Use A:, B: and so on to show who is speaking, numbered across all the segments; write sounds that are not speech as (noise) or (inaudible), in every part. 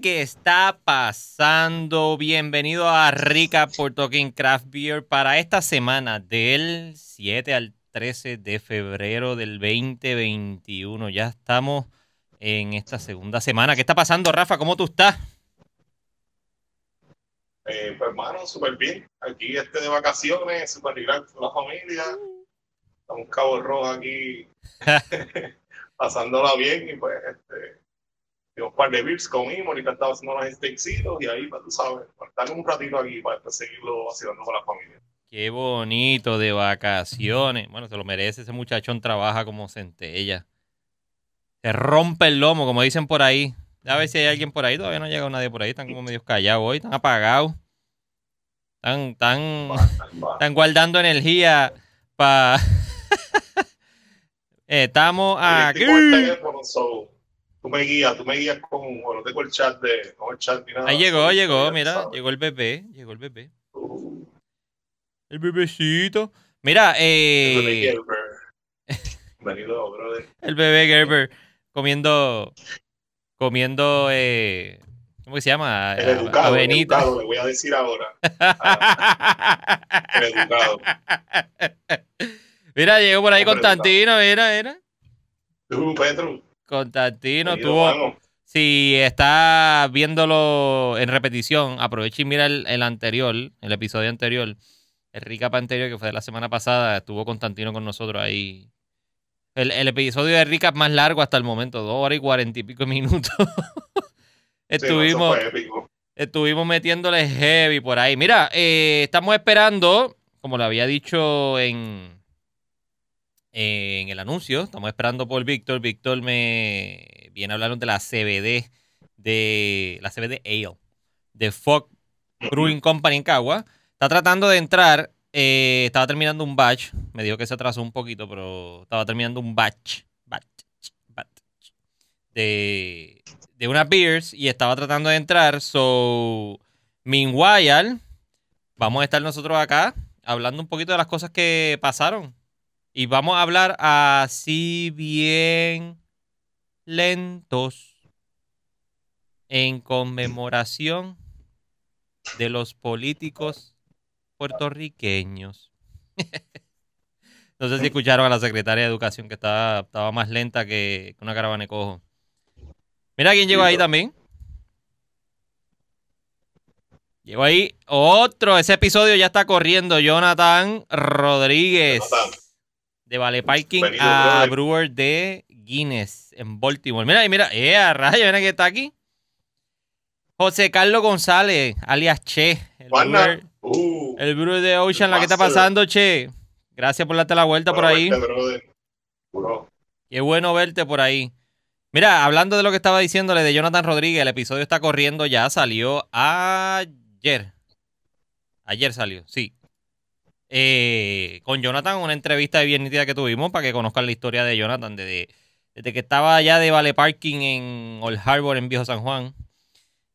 A: ¿qué está pasando? Bienvenido a Rica por Talking Craft Beer para esta semana del 7 al 13 de febrero del 2021. Ya estamos en esta segunda semana. ¿Qué está pasando, Rafa? ¿Cómo tú estás?
B: Eh, pues, hermano, súper bien. Aquí este de vacaciones, súper relax con la familia. Estamos Cabo Rojo aquí (laughs) (laughs) pasándola bien y pues este, un par de beers comimos, ahorita estaba haciendo los steaksitos y ahí, pues tú sabes, estar un ratito aquí para seguirlo vacilando con la familia.
A: Qué bonito de vacaciones. Bueno, se lo merece, ese muchachón trabaja como centella. Se rompe el lomo, como dicen por ahí. A ver si hay alguien por ahí, todavía no ha llegado nadie por ahí, están como medio callados hoy, están apagados. Están, están, están guardando energía para... (laughs) Estamos aquí.
B: Tú me guías, tú me guías con, bueno, tengo el chat de, el chat
A: Ahí llegó, llegó, mira, llegó el bebé, llegó el bebé.
B: Uh.
A: El bebecito. Mira, eh.
B: El bebé Gerber. Bienvenido, brother.
A: El bebé Gerber comiendo, comiendo, eh. ¿Cómo se llama?
B: El educado, el educado, le voy a decir ahora. el educado. (laughs)
A: Mira, llegó por ahí Constantino, mira, mira.
B: Tú, Pedro.
A: Constantino tuvo. Si está viéndolo en repetición, aprovecha y mira el, anterior, el episodio anterior, el recap anterior que fue de la semana pasada, estuvo Constantino con nosotros ahí. El, episodio de recap más largo hasta el momento, dos horas y cuarenta y pico minutos. (laughs) estuvimos, estuvimos metiéndole heavy por ahí. Mira, eh, estamos esperando, como lo había dicho en, en el anuncio. Estamos esperando por Víctor. Víctor me viene a hablar de la CBD, de la CBD Ale, de Fog Brewing Company en Cagua. Está tratando de entrar. Eh, estaba terminando un batch. Me dijo que se atrasó un poquito, pero estaba terminando un batch. Batch, batch de, de unas beers y estaba tratando de entrar. So, meanwhile, vamos a estar nosotros acá hablando un poquito de las cosas que pasaron y vamos a hablar así bien lentos en conmemoración de los políticos puertorriqueños. (laughs) no sé si escucharon a la secretaria de Educación que estaba, estaba más lenta que una caravana de cojo. Mira quién llegó ahí también. Llegó ahí otro. Ese episodio ya está corriendo. Jonathan Rodríguez de Vale Parking a Brewer de Guinness en Baltimore. Mira, mira, eh, a rayo, mira que está aquí. José Carlos González, alias Che. El brewer, uh, el brewer de Ocean, la que está pasando, Che. Gracias por darte la vuelta por ahí. Qué bueno verte por ahí. Mira, hablando de lo que estaba diciéndole de Jonathan Rodríguez, el episodio está corriendo ya, salió ayer. Ayer salió, sí. Eh, con Jonathan, una entrevista de bien nítida que tuvimos para que conozcan la historia de Jonathan desde, desde que estaba allá de Vale Parking en Old Harbor en Viejo San Juan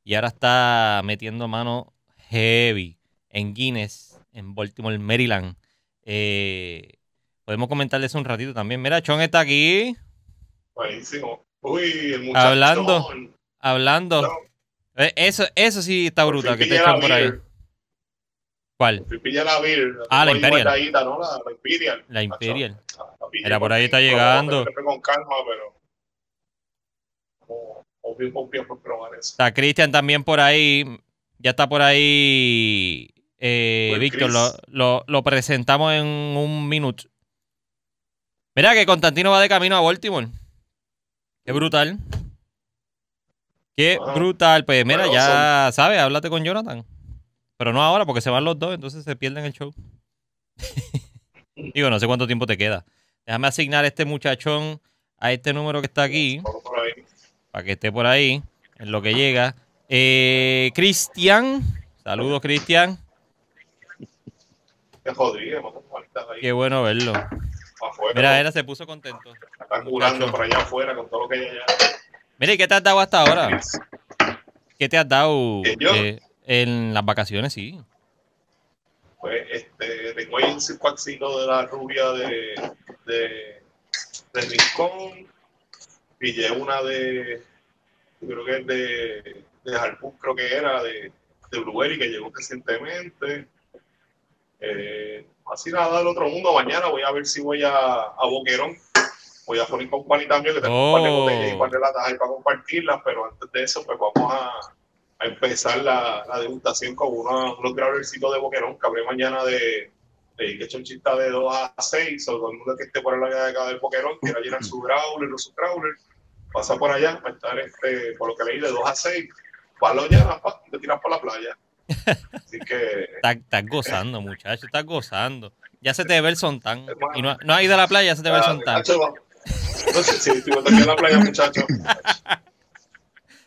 A: y ahora está metiendo mano heavy en Guinness, en Baltimore, Maryland. Eh, podemos comentarles un ratito también. Mira, Chon está aquí.
B: Buenísimo. Uy, el muchacho.
A: Hablando. Hablando. Eh, eso, eso sí está brutal, que te echan por ahí. ¿Cuál?
B: La
A: ah, la Imperial.
B: La, Imperial.
A: La Imperial. Era por ahí está llegando.
B: Con calma, pero.
A: Está Cristian también por ahí. Ya está por ahí. Eh, Víctor, lo, lo, presentamos en un minuto. Mira que Constantino va de camino a Baltimore. Qué brutal. Qué brutal. Pues mira, ya sabes, háblate con Jonathan. Pero no ahora porque se van los dos, entonces se pierden el show. (laughs) Digo, no sé cuánto tiempo te queda. Déjame asignar este muchachón a este número que está aquí. Para que esté por ahí, en lo que llega. Eh, Cristian. Saludos, Cristian. Qué bueno verlo. Mira, era se puso contento.
B: Está curando por allá afuera con todo lo que hay allá.
A: Mire, ¿qué te has dado hasta ahora? ¿Qué te has dado? Eh, en las vacaciones, sí.
B: Pues este, tengo ahí un circuacito de la rubia de, de, de Rincón. Pillé una de, creo que es de de Harpoon, creo que era, de, de Blueberry, que llegó recientemente. Eh, así nada del otro mundo. Mañana voy a ver si voy a, a Boquerón. Voy a poner company también, que tengo un par de
A: Oh.
B: botellas y un par de latas ahí para compartirlas, pero antes de eso, pues vamos a, a empezar la, la degustación con uno- unos growlercitos de Boquerón que habré mañana de, de que chonchita de 2 a 6, o todo el mundo que esté por el área de acá del Boquerón, quiera llenar su growler o su growler, pasa por allá, va a estar, este, por lo que leí, de 2 a 6, palo ya, pa, y te tiras por la playa. (laughs) Así que
A: Estás, gozando, muchacho, estás gozando. Ya se te ve el sontán. Y no, no has ido a la playa, ya se te ve el
B: Ah,
A: sontán.
B: muchacho. No sé si estoy en la playa, muchachos. (laughs)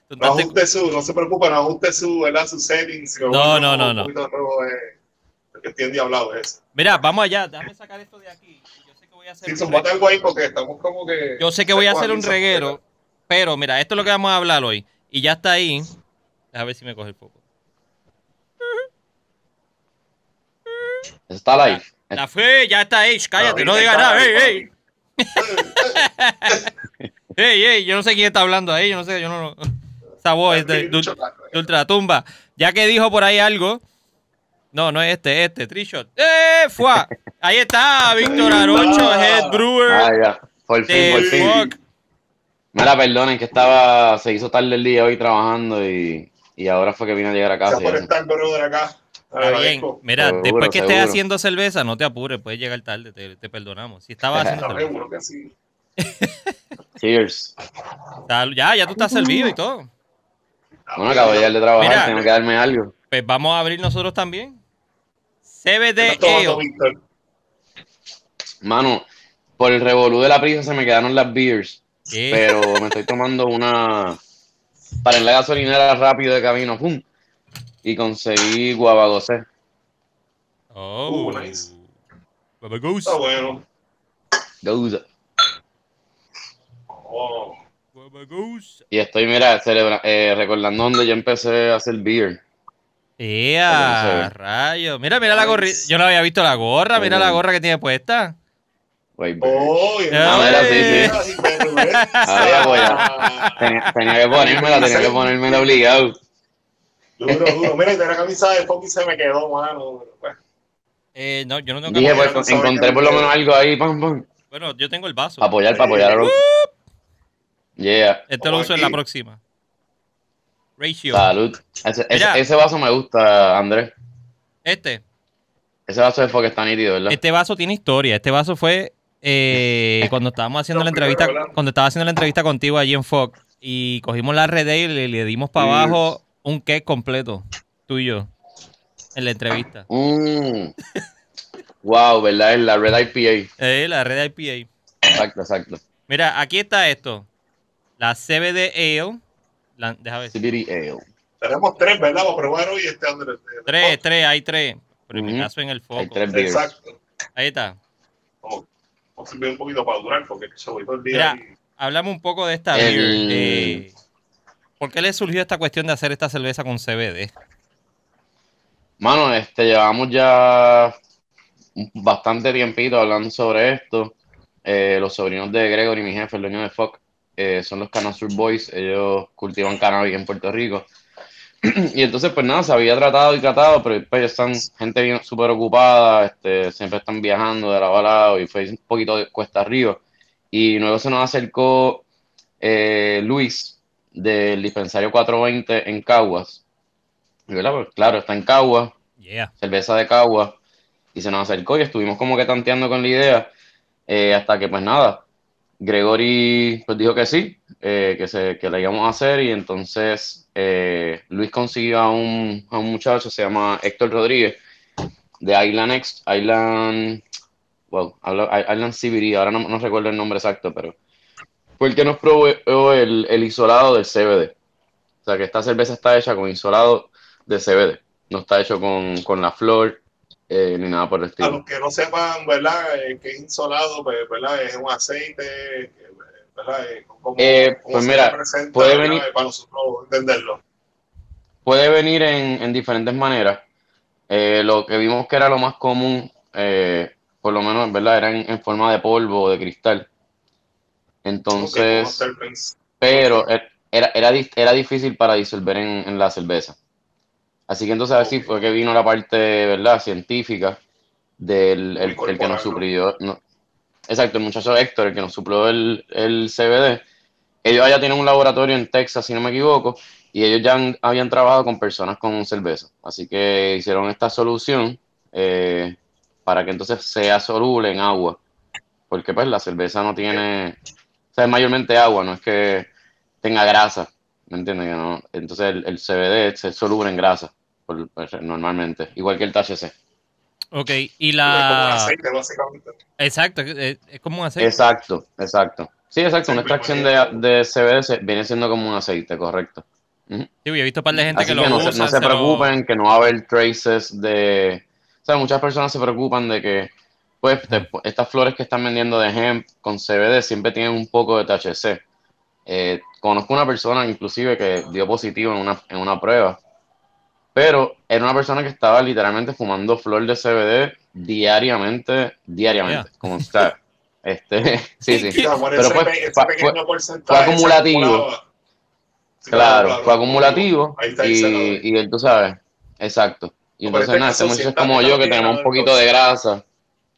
B: No ajuste su, no se preocupe, no ajuste su, ¿verdad? Su settings.
A: No, no, no,
B: un
A: no.
B: poquito de nuevo, eh, porque estoy endiablado de eso.
A: Mira, vamos allá, déjame sacar esto de aquí. Yo sé que voy a hacer
B: Sí,
A: un
B: algo ahí porque estamos como que.
A: Yo sé que voy a hacer un reguero, pero mira, esto es lo que vamos a hablar hoy. Y ya está ahí. A ver si me coge el foco.
C: Está live.
A: La fe, ya está ahí. Cállate, no digas nada. Ey, ey, (laughs) ey, ey. Yo no sé quién está hablando ahí. Yo no sé, yo no. Esa voz es de, de- de ultratumba. Ya que dijo por ahí algo. No, no es este, este, Trishot. ¡Eh! ¡Fua! (laughs) Ahí está, Víctor Arocho, Head Brewer.
C: Ah, ya. Por fin, por
A: de
C: fin.
A: Fuck.
C: Mira, perdonen que estaba, se hizo tarde el día hoy trabajando y, y ahora fue que vine a llegar a casa.
B: Por estar, brother, acá.
A: Está bien. Mira,
C: Seguro,
A: después que estés
C: seguro.
A: haciendo cerveza, no te apures, puedes llegar tarde, te, te perdonamos. Si estabas haciendo
B: Está
A: cerveza.
B: seguro que sí.
C: Cheers. (laughs)
A: Ya, ya tú estás servido y todo.
C: Bueno, acabo de llegar de trabajar,
A: Mira.
C: tengo que darme algo.
A: Pues vamos a abrir nosotros también.
B: ¿Qué
A: CBD
B: estás tomando,
A: Ale.
B: Víctor?
C: Mano, por el revolú de la prisa se me quedaron las beers,
A: ¿Qué?
C: pero (laughs) me estoy tomando una para en la gasolinera rápido de camino, pum, y conseguí guabagosé.
A: Oh.
B: Uh, nice.
A: Baba Goose.
B: Está bueno.
C: Goza. Y estoy, mira, celebra- eh, recordando donde yo empecé a hacer beer.
A: ¡Ea! Rayo. Mira, mira la gorra. Yo no había visto la gorra. Mira la gorra que tiene puesta.
C: Wait,
B: oh, y-
A: Ah,
C: mira, sí, sí. Había Tenía, tenía que ponérmela, tenía que ponérmela obligado.
B: Duro, duro. Mira, la camisa de Foki se me quedó, mano. Pues,
A: Eh, no, yo no tengo
C: Dije, pues encontré por lo menos algo ahí, pam, pam.
A: Bueno, yo tengo el vaso.
C: Apoyar, para apoyar a los. Yeah,
A: Este lo uso en la próxima. Ratio.
C: salud. Ese, ese,
A: Mira.
C: ese vaso me gusta, Andrés.
A: Este.
C: Ese vaso de foque está nítido, ¿verdad?
A: Este vaso tiene historia. Este vaso fue eh, cuando estábamos haciendo la entrevista, cuando estaba haciendo la entrevista contigo allí en Fox y cogimos la red y le, le dimos para abajo un cake completo, tú y yo, en la entrevista.
C: Mm. wow, ¿verdad? Es la Red IPA.
A: Eh, la red IPA.
C: Exacto, exacto.
A: Mira, aquí está esto. La CBD Ale. La, déjame ver.
C: CBD Ale.
B: tenemos tres, ¿verdad? Para probar hoy este Andrés.
A: Tres, tres, hay tres. Pero en mi caso en el foco.
C: Hay tres beers.
B: Exacto.
A: Ahí está.
B: Vamos vamos a servir un poquito para durar, porque se voy todo el día.
A: Mira.
B: y-
A: Hablame un poco de esta
C: El-
A: beer. eh, ¿Por qué le surgió esta cuestión de hacer esta cerveza con CBD?
C: Mano, este, llevamos ya bastante tiempito hablando sobre esto. Eh, los sobrinos de Gregory, mi jefe, el dueño de Fox, eh, son los Canasur Boys. Ellos cultivan cannabis en Puerto Rico. (clears throat) Y entonces, pues nada, se había tratado y tratado, pero pues están gente bien súper ocupada, este, siempre están viajando de lado a lado y fue un poquito de cuesta arriba. Y luego se nos acercó eh, Luis del dispensario 420 en Caguas. Pues, claro, está en Caguas,
A: Yeah.
C: cerveza de Caguas, y se nos acercó y estuvimos como que tanteando con la idea, eh, hasta que pues nada, Gregory pues dijo que sí, eh, que, se, que la íbamos a hacer, y entonces eh, Luis consiguió a un, a un muchacho, se llama Héctor Rodríguez, de Island X, Island, wow, Island CBD, ahora no, no recuerdo el nombre exacto, pero fue el que nos proveyó el, el isolado del CBD. O sea que esta cerveza está hecha con isolado de CBD. No está hecho con, con la flor eh, ni nada por el
B: A
C: estilo.
B: los que no sepan, ¿verdad? Eh, que es insolado, pues, ¿verdad? Es un aceite, ¿verdad? Eh, ¿Cómo,
C: Eh,
B: cómo
C: pues
B: se
C: mira, puede venir-
B: Para nosotros entenderlo.
C: Puede venir en, en diferentes maneras. Lo que vimos que era lo más común, por lo menos, ¿verdad? Era en, en forma de polvo o de cristal. Entonces, pero era, era, era difícil para disolver en, en la cerveza. Así que entonces así fue que vino la parte, ¿verdad?, científica del el, el que nos suplió. No, exacto, el muchacho Héctor, el que nos suplió el, el CBD. Ellos allá tienen un laboratorio en Texas, si no me equivoco, y ellos ya han, habían trabajado con personas con cerveza. Así que hicieron esta solución eh, para que entonces sea soluble en agua. Porque pues la cerveza no tiene, o sea, es mayormente agua, no es que tenga grasa, ¿me entiendes? No? Entonces el, el, CBD es soluble en grasa, por, pues, normalmente, igual que el THC.
A: Ok, y la...
B: Es como un aceite, básicamente.
A: Exacto, es, como un aceite.
C: Exacto, exacto. Sí, exacto, una extracción de, de CBD viene siendo como un aceite, correcto. Uh -huh.
A: Sí, yo he visto un par de gente
C: Así
A: que,
C: que
A: lo
C: no, se, no se
A: se lo-
C: preocupen, que no va a haber traces de... O sea, muchas personas se preocupan de que, pues, te- estas flores que están vendiendo de hemp con CBD siempre tienen un poco de THC. Eh, conozco una persona, inclusive, que dio positivo en una, en una prueba, pero era una persona que estaba literalmente fumando flor de CBD diariamente, diariamente,
A: Yeah.
C: como está. (laughs) Este, sí, sí. Pero
B: ese,
C: fue-
B: ese
C: fue- acumulativo.
B: Sí,
C: Claro, fue acumulativo
B: Ahí está el
C: y, y él, tú sabes, exacto. Y entonces nada, este muchacho es como yo que tenemos un poquito de grasa,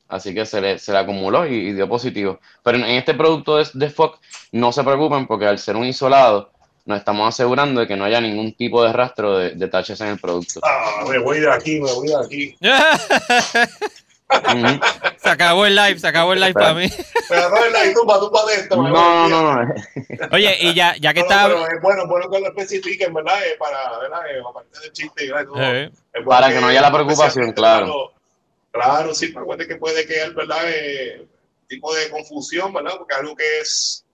C: así que se le, se le acumuló y, y dio positivo. Pero en, en este producto de, de Fox, no se preocupen porque al ser un isolado, nos estamos asegurando de que no haya ningún tipo de rastro de, de THC en el producto.
B: Ah, me voy de aquí, me voy de aquí. (laughs)
A: Se acabó el live, se acabó el live para mí.
B: Pero no, la tumba, tumba de esto.
C: No, no, no, no.
A: Oye, y ya, ya que
B: No, no,
A: está...
B: pero es bueno, es bueno que lo especifiquen, ¿verdad? Eh, para, ¿verdad? Eh, aparte del chiste y todo.
A: Eh,
B: Es bueno
C: Para que no haya la preocupación, claro.
B: Claro, sí, pero acuérdate que puede quedar, ¿verdad? Eh, tipo de confusión, ¿verdad? Porque algo que es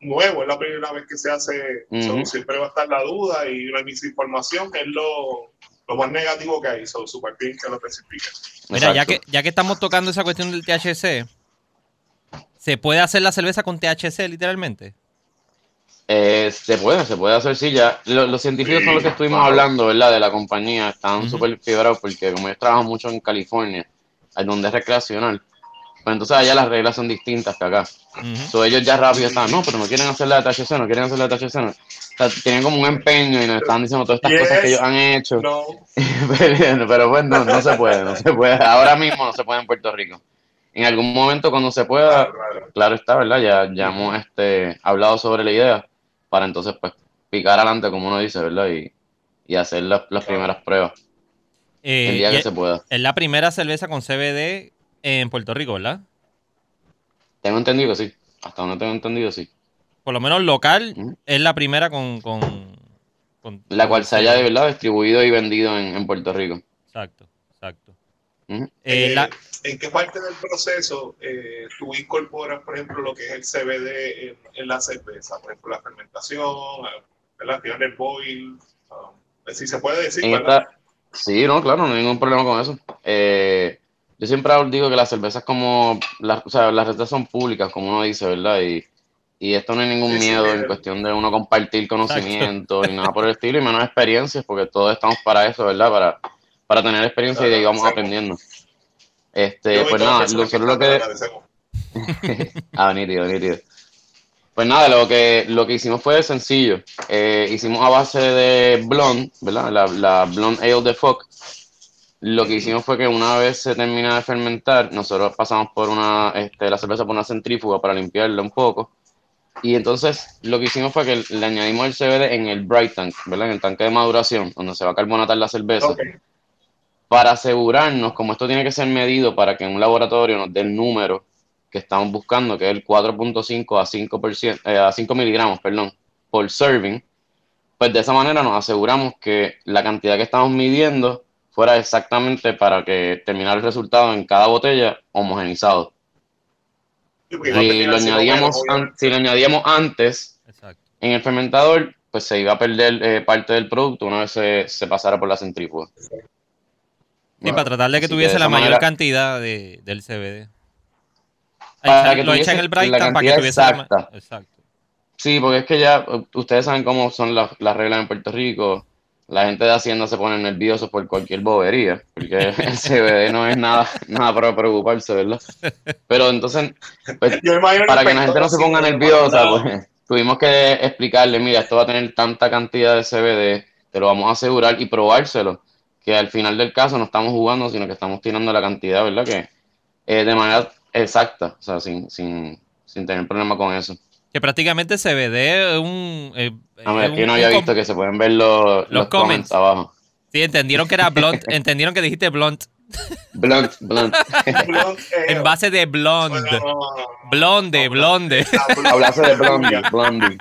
B: nuevo, es la primera vez que se hace, so,
C: Ujú.
B: siempre va a estar la duda y la misinformación, que es lo, lo más negativo que hay. So, super bien que lo especifiquen.
A: Mira, ya que, ya que estamos tocando esa cuestión del THC, ¿se puede hacer la cerveza con THC literalmente?
C: Eh, se puede, se puede hacer, sí, ya. Lo- Los, científicos
B: Sí,
C: con los que estuvimos
B: claro.
C: hablando, ¿verdad? De la compañía, están
A: Ujú.
C: súper fibrados porque como ellos trabajan mucho en California, donde es recreacional, pues entonces allá las reglas son distintas que acá. So, ellos ya rápido están, no, pero no quieren hacer la de THC, no quieren hacer la de THC. no". O sea, tienen como un empeño y nos están diciendo todas estas
B: Yes.
C: cosas que ellos han hecho.
B: No,
C: pero, (laughs) pero pues no, no se puede, no se puede. Ahora mismo no se puede en Puerto Rico. En algún momento cuando se pueda,
B: claro, claro.
C: claro está, ¿verdad? Ya, ya hemos este, hablado sobre la idea para entonces pues picar adelante, como uno dice, ¿verdad? Y, y hacer las, las primeras pruebas
A: Eh,
C: el día que
A: es,
C: se pueda.
A: es la primera cerveza con CBD en Puerto Rico, ¿verdad?
C: Tengo entendido que sí. Hasta donde tengo entendido, sí.
A: Por lo menos local es la primera con... con, con-
C: La cual
A: con
C: se haya de verdad distribuido y vendido en, en Puerto Rico.
A: Exacto, exacto. Eh,
B: Eh,
A: la-
B: ¿En qué parte del proceso eh, tú incorporas, por ejemplo, lo que es el CBD en, en la cerveza? Por ejemplo, la fermentación, la final del boil. ah, si se puede decir,
C: esta, sí, no, claro, no hay ningún problema con eso. Eh, yo siempre digo que las cervezas como, las, o sea, las recetas son públicas, como uno dice, ¿verdad? Y, y esto no hay ningún miedo en
B: eh.
C: cuestión de uno compartir conocimiento ni nada por el estilo, y menos experiencias, porque todos estamos para eso, ¿verdad? Para, para tener experiencia y de ahí vamos
B: Claro,
C: aprendiendo. Este,
B: y
C: pues nada, lo que,
B: te agradecemos. (laughs)
C: Ah, nítido, nítido. Pues nada, lo que, lo que hicimos fue sencillo. Eh, hicimos a base de blonde, ¿verdad? La, la blonde ale de Fox. Lo que hicimos fue que una vez se termina de fermentar, nosotros pasamos por una, este, la cerveza por una centrífuga para limpiarla un poco. Y entonces lo que hicimos fue que le añadimos el CBD en el bright tank, ¿verdad? En el tanque de maduración, donde se va a carbonatar la cerveza para asegurarnos, como esto tiene que ser medido para que en un laboratorio nos dé el número que estamos buscando, que es el 4.5 a 5%, eh, a 5 miligramos, perdón, por serving, pues de esa manera nos aseguramos que la cantidad que estamos midiendo fuera exactamente para que terminara el resultado en cada botella homogenizado.
B: Sí, no
C: Si lo añadíamos, si lo añadíamos antes
A: Exacto.
C: en el fermentador, pues se iba a perder eh, parte del producto una vez se, se pasara por la centrífuga.
A: Sí, para tratar de que tuviese
C: de
A: la mayor
C: manera-
A: cantidad de, del CBD.
C: Para
A: Echar-
C: que
A: lo echa en
C: tuviese
A: el bright
C: la
A: tank para que tuviese la
C: exacta.
A: Exacto.
C: Sí, porque es que ya ustedes saben cómo son las, las reglas en Puerto Rico. La gente de Hacienda se pone nervioso por cualquier bobería, porque (laughs) el CBD no es nada, nada para preocuparse, ¿verdad? Pero entonces, pues, para que la gente no se ponga nerviosa, pues, (laughs) tuvimos que explicarle, mira, esto va a tener tanta cantidad de CBD, te lo vamos a asegurar y probárselo, que al final del caso no estamos jugando, sino que estamos tirando la cantidad, ¿verdad? Que eh, de manera exacta, o sea, sin, sin, sin tener problema con eso.
A: Que prácticamente CBD es un... eh,
C: A ver,
A: es
C: que
A: un-
C: no había visto que se pueden ver los, los,
A: comments.
C: comments abajo.
A: Sí, entendieron que era blunt, (laughs) entendieron que dijiste blunt.
C: Blunt, blunt.
B: Eh,
A: En base de blonde.
B: no, no, no.
A: Blonde, blonde.
B: La blonde.
C: Hablase de Blondie, Blondie.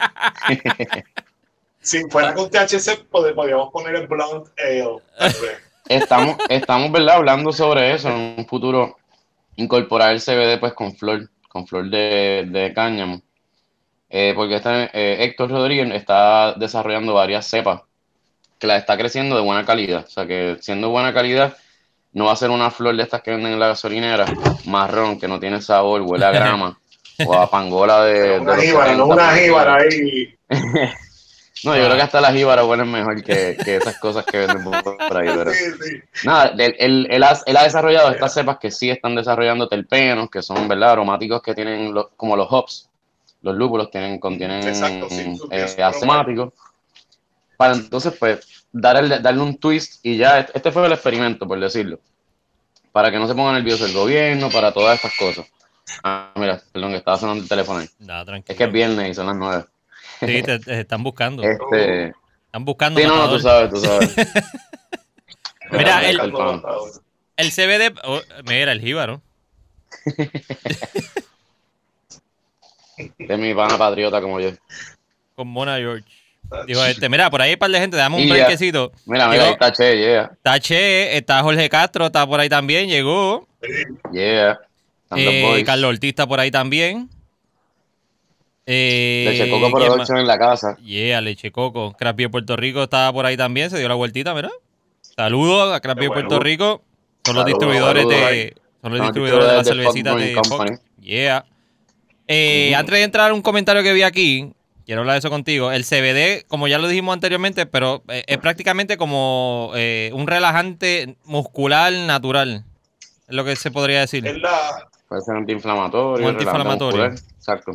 C: (laughs)
B: Si fuera con THC, pod- podríamos poner el blonde ale.
C: Estamos, estamos, ¿verdad? Hablando sobre eso en un futuro, incorporar el CBD pues con flor, con flor de, de cáñamo. Eh, porque este, eh, Héctor Rodríguez está desarrollando varias cepas que la está creciendo de buena calidad. O sea que siendo buena calidad, no va a ser una flor de estas que venden en la gasolinera, marrón, que no tiene sabor, huele a grama, (laughs) o a pangola de, de
B: Una jíbara, no
C: 70,
B: una jíbara ahí. (laughs)
C: No, yo creo que hasta las jíbaras huelen mejor que, que esas cosas que venden por ahí, (laughs) pero...
B: Sí, sí.
C: Nada, él, él- él ha, él ha desarrollado estas cepas que sí están desarrollando terpenos, que son, ¿verdad? Aromáticos que tienen, como los hops, los lúpulos tienen, contienen
B: Exacto, sí,
C: eh. Para entonces, pues, darle, darle un twist y ya, este fue el experimento, por decirlo. Para que no se ponga nervioso el gobierno, para todas estas cosas. Ah, mira, perdón, que estaba sonando el teléfono ahí.
A: Nada, tranquilo.
C: Es que es viernes y son las nueve.
A: Sí, te, te están buscando.
C: Este,
A: Están buscando
C: sí, no, no, tú
A: matador.
C: sabes, tú sabes. (laughs)
A: Mira, el-
C: el.
A: El CBD, oh, mira, el jíbaro. (laughs)
C: de mi pana patriota como yo.
A: Con Mona George. Dijo este, mira, por ahí hay un par de gente, dame un brequecito.
C: Mira, mira, ahí está Che, yeah,
A: Está Che, está Jorge Castro, está por ahí también, llegó.
C: yeah.
A: Eh. Carlos Ortiz está por ahí también. Eh,
C: Leche Coco. Production en la casa.
A: Yeah, Leche Coco. Craft Beer Puerto Rico estaba por ahí también, se dio la vueltita, mira. Saludos a
B: bueno.
A: Puerto Rico. Son los
C: Saludos,
A: distribuidores
C: saludos
A: de.
C: ahí.
A: Son los
C: Son
A: distribuidores de la
C: distribuidores de
A: de Fox. Yeah. Eh, Antes de entrar un comentario que vi aquí, quiero hablar de eso contigo. El CBD, como ya lo dijimos anteriormente, pero eh, es prácticamente como eh, un relajante muscular natural. Es lo que se podría decir.
B: Es la.
C: Puede ser antiinflamatorio.
A: Un antiinflamatorio.
C: Exacto.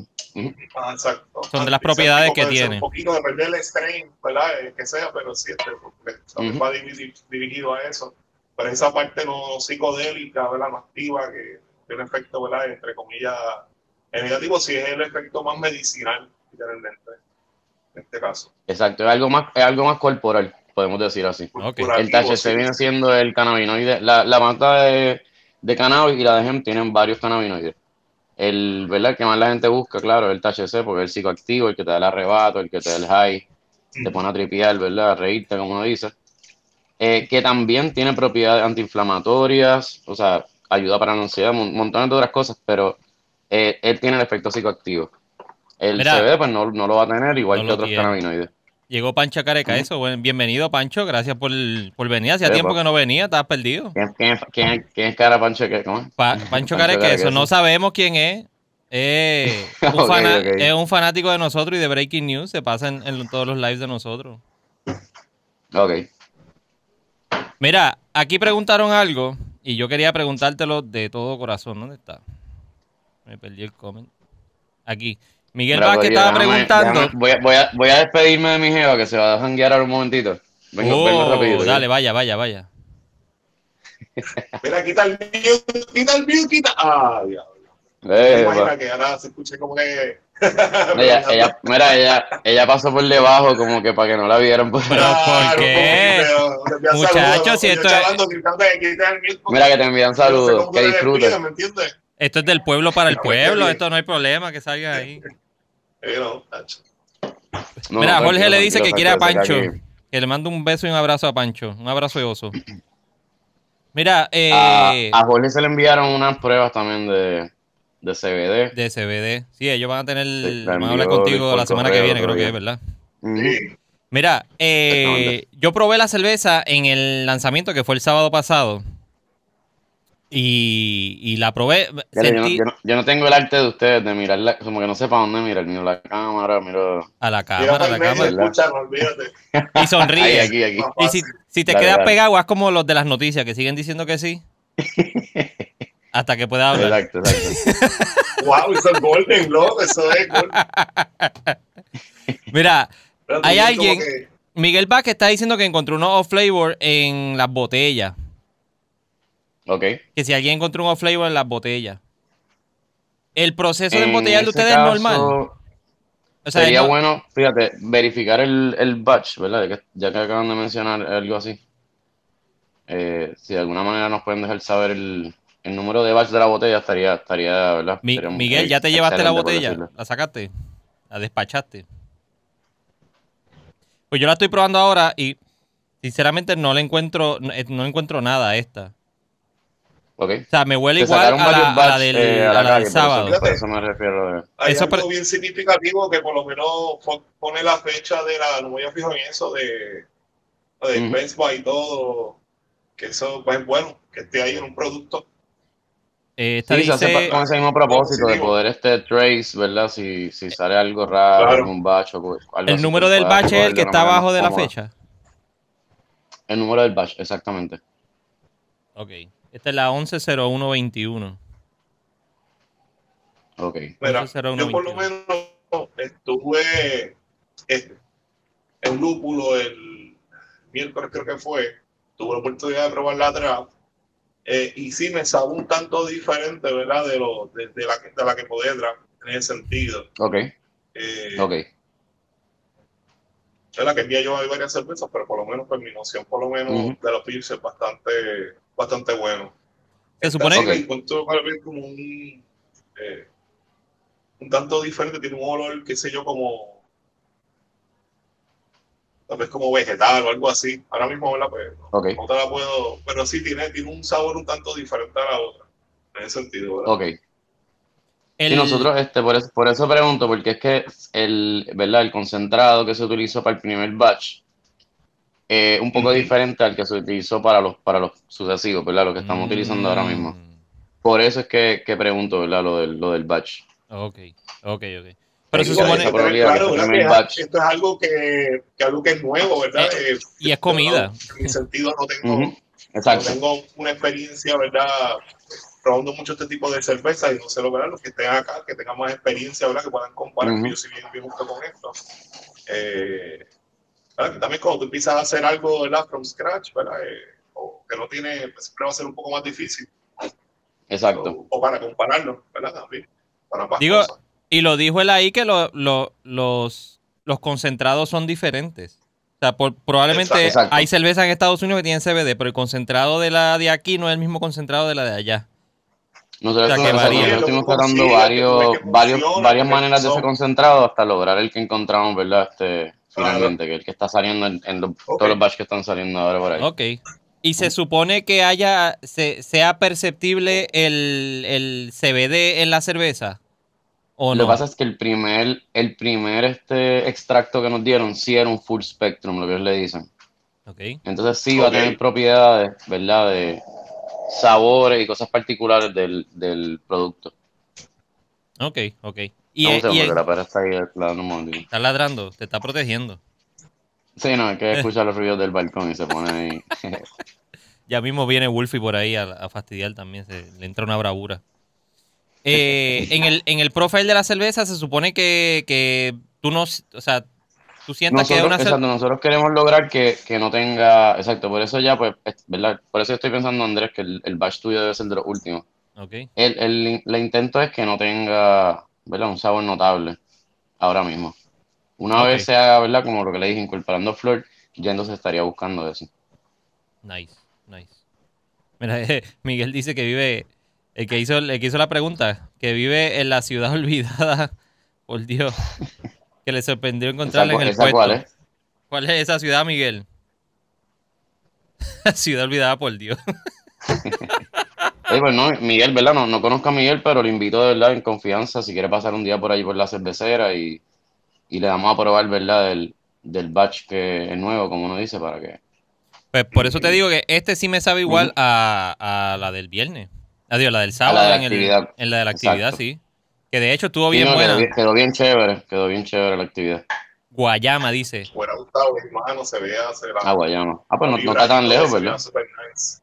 B: Ah, exacto.
A: Son de las propiedades que tiene.
B: Un poquito, depende del strain, ¿verdad? Eh, que sea, pero sí, este, porque también
C: Ujú.
B: va diri- dirigido a eso. Pero esa parte no psicodélica, ¿verdad? No activa, que tiene efecto, ¿verdad? Entre comillas, negativo, sí es el efecto más medicinal, literalmente, en este caso.
C: Exacto. Es algo más, es algo más corporal, podemos decir así.
A: Ok.
C: El THC
B: sí.
C: viene siendo el cannabinoide. La, la mata de, de cannabis y la de hemp tienen varios cannabinoides. El, ¿verdad? el que más la gente busca, claro, es el THC, porque es el psicoactivo, el que te da el arrebato, el que te da el high, te pone a tripear, ¿verdad? A reírte, como uno dice. Eh, que también tiene propiedades antiinflamatorias, o sea, ayuda para la ansiedad, un montón de otras cosas, pero eh, él tiene el efecto psicoactivo. El
A: Mira.
C: CBD, pues no, no lo va a tener, igual
A: No
C: que otros
A: tiene.
C: cannabinoides.
A: Llegó Pancho Careca, eso. Bienvenido, Pancho. Gracias por, por venir. Hacía tiempo que no venía, estabas perdido.
C: ¿Quién, quién, quién, quién es cara Pancho? ¿Qué? ¿Cómo?
A: Pa- (laughs) Pancho
C: Pancho
A: Careca,
C: Careca,
A: eso no sabemos quién es. Eh, (laughs) un. Es un fanático de nosotros y de Breaking News. Se pasa en, en todos los lives de nosotros.
C: Ok.
A: Mira, aquí preguntaron algo y yo quería preguntártelo de todo corazón. ¿Dónde está? Me perdí el comment. Aquí. Miguel
C: Mira,
A: Vázquez
C: Corillo,
A: estaba
C: déjame-
A: preguntando.
C: déjame- voy, a, voy, a, voy a despedirme de mi jeva que se va a janguear ahora un momentito. Vengo,
A: Oh,
C: vengo
A: dale, vaya, vaya, vaya.
B: Mira, quita el mute, quita el mute, quita. Ah, diablo.
C: Eh,
B: Imagina
C: va.
B: que ahora se escuche como que. (laughs)
C: ella, ella, mira, ella, ella pasó por debajo como que para que no la vieran. por-
A: Pero, ¿por qué? Muchachos, si esto es-
B: es.
C: Mira que te envían saludos, que disfrutes.
B: ¿Me entiendes?
A: Esto es del pueblo para el pueblo. Esto no hay problema que salga ahí.
B: No,
A: Mira,
C: no,
A: Jorge le dice que quiere a Pancho.
C: que
A: le mando un beso y un abrazo a Pancho. Un abrazo de oso. Mira, eh,
C: A, a Jorge se le enviaron unas pruebas también de, de CBD.
A: de CBD. Sí, ellos van a tener.
C: Sí,
A: van a hablar contigo la semana que viene, creo que es, ¿verdad?
B: Sí.
A: Mira, eh, yo probé la cerveza en el lanzamiento que fue el sábado pasado. Y, y la probé.
C: Yo, no,
A: Sentí
C: yo no- yo no tengo el arte de ustedes de mirarla, como que no sé para dónde mirar, miro la cámara, miro...
A: a la cámara, a la cámara. (laughs) Y
C: Ahí,
A: sonríe.
C: aquí, aquí.
B: Más
A: Y si, si te
C: Dale,
A: quedas
C: dale.
A: pegado, haz como los de las noticias que siguen diciendo que sí. (laughs) hasta que pueda hablar.
C: Exacto, exacto. (laughs)
B: wow, eso es Golden Globe, eso es Golden.
A: Mira, Hay alguien-
B: que-
A: Miguel Vázquez está diciendo que encontró unos off flavor en las botellas.
C: Ok.
A: Que si alguien encontró un off flavor en las botellas. El proceso de embotellar de ustedes es normal. O sea,
C: Sería
A: no-
C: bueno, fíjate, verificar el, el batch, ¿verdad? Ya que, ya que acaban de mencionar algo así. Eh, si de alguna manera nos pueden dejar saber el, el número de batch de la botella, estaría, estaría ¿verdad?
A: Mi- Miguel, ¿ya te llevaste la botella? ¿La sacaste? ¿La despachaste? Pues yo la estoy probando ahora y sinceramente no le encuentro, no, eh, no encuentro nada a esta. O sea, me huele
C: Te
A: igual a la, a del,
C: eh,
A: a la
C: calle,
A: sábado.
C: Por eso me refiero. eh.
B: Hay
A: Eso
B: algo bien significativo que por lo menos pone la fecha de la, no voy a fijar en eso, de, de Buy y todo, que eso pues, es bueno, que esté ahí en un producto.
A: Eh, esta
C: Sí, se hace con ese mismo propósito de poder este trace, ¿verdad? Si, si sale algo raro,
B: Claro.
C: algún batch o algo
A: el número del batch es el que está abajo de la fecha.
C: El número del batch, exactamente.
A: Ok. Esta es la 110121.
C: Ok.
B: Mira,
A: Eso será
B: yo por lo
A: 1.21.
B: menos estuve en lúpulo el miércoles creo que fue, tuve la oportunidad de probar la draft eh, y sí me sabe un tanto diferente, ¿verdad? De, lo, de, de la, que- de la que podía draft en ese sentido.
C: Ok.
B: Eh,
C: Ok.
B: ¿verdad? Que el día yo hay varias cervezas, pero por lo menos pues mi noción por lo menos de los Pills es bastante, bastante bueno.
A: Se supone
B: me encuentro tal vez como un, eh, un tanto diferente, tiene un olor, qué sé yo, como tal vez como vegetal o algo así. Ahora mismo, ¿verdad? Pues,
C: Ok.
B: no te la puedo, pero sí tiene, tiene un sabor un tanto diferente a la otra, en ese sentido, ¿verdad?
C: Ok.
A: el,
C: Y nosotros, este, por eso, por eso pregunto, porque es que el, ¿verdad? El concentrado que se utilizó para el primer batch es un poco diferente al que se utilizó para los, para los sucesivos, ¿verdad? Lo que estamos utilizando ahora mismo.
A: Mm,
C: Por eso es que, que pregunto, ¿verdad? Lo del, lo del batch.
A: Ok, ok, ok. Pero se supone...
B: claro,
C: que
B: esto es algo que, que algo que es nuevo, ¿verdad?
A: Eh,
B: Eh,
A: y es comida.
B: no- en mi sentido no tengo, no
C: Exacto.
B: tengo una experiencia, ¿verdad? Probando mucho este tipo de cerveza y no sé lo verdad, los que estén acá, que tengan más experiencia, ¿verdad? Que puedan comparar, que yo sí bien, bien gusto con esto. Eh, ¿verdad? Que también cuando tú empiezas a hacer algo, ¿verdad? From scratch, ¿verdad? Eh, o que no tiene, pues, siempre va a ser un poco más difícil.
C: Exacto.
B: O, o para compararlo, ¿verdad? También. Para ambas
A: Digo,
B: cosas.
A: Y lo dijo él ahí que lo- lo- los, los concentrados son diferentes. O sea, por- probablemente
C: Exacto.
A: hay cervezas en Estados Unidos que tienen CBD, pero el concentrado de la de aquí no es el mismo concentrado de la de allá.
C: Nosotros,
A: O sea, que varía.
C: nosotros estuvimos tratando varios, varios, varias maneras de ese concentrado hasta lograr el que encontramos, ¿verdad? Este. Finalmente, que el que está saliendo en, en los-
B: Ok.
C: todos los batches que están saliendo ahora por ahí.
A: Ok. Y se supone que haya, se, sea perceptible el, el CBD en la cerveza. ¿O
C: Lo
A: no?
C: que pasa es que el primer, el primer este extracto que nos dieron sí era un full spectrum, lo que ellos le dicen.
A: Ok.
C: Entonces sí va a tener propiedades, ¿verdad? De sabores y cosas particulares del, del producto.
A: Ok, ok. Y,
C: un
A: y
C: que la perra está ahí un momentito.
A: está ladrando, te está protegiendo.
C: Sí, no, es
A: Eh.
C: que escucha los ruidos del balcón y se pone ahí. (laughs)
A: Ya mismo viene Wolfie por ahí a, a fastidiar también, se, le entra una bravura. (laughs) Eh, en, el, en el profile de la cerveza se supone que, que tú no, o sea, tú sientas que
C: Nosotros,
A: una
C: exacto,
A: cerveza...
C: nosotros queremos lograr que, que no tenga, exacto, por eso ya, pues, es- ¿verdad? Por eso estoy pensando, Andrés, que el, el batch tuyo debe ser de los últimos.
A: Ok,
C: El, el, el intento es que no tenga, ¿verdad? Un sabor notable ahora mismo. Una vez se haga, ¿verdad? Como lo que le dije, incorporando flor, ya entonces estaría buscando eso.
A: nice, nice. Mira, (laughs) Miguel dice que vive, el que hizo, el que hizo la pregunta, que vive en la ciudad (laughs) olvidada, por Dios, que le sorprendió encontrarla en
C: ¿Esa,
A: el
C: esa
A: puesto.
C: cuál es?
A: ¿Cuál es esa ciudad, Miguel? (laughs) ciudad olvidada por Dios.
C: Pues no, Miguel, ¿verdad? No, no conozco a Miguel, pero lo invito de verdad en confianza si quiere pasar un día por ahí por la cervecera y, y le damos a probar, ¿verdad? Del, del batch que es nuevo, como uno dice, para que...
A: Pues por eso te digo que este sí me sabe igual a, a la del viernes. Adiós, la del sábado
C: la de la
A: en, el-
C: actividad.
A: en la de la actividad,
C: Exacto.
A: sí. Que de hecho estuvo
C: Sí,
A: bien
C: no,
A: buena.
C: quedó, bien, quedó bien chévere, quedó bien chévere la actividad.
A: Guayama dice.
B: Fuera gustado, hermano, se la.
C: Ah, Guayama. Ah, pues no, no está tan lejos, ¿verdad?
B: nice.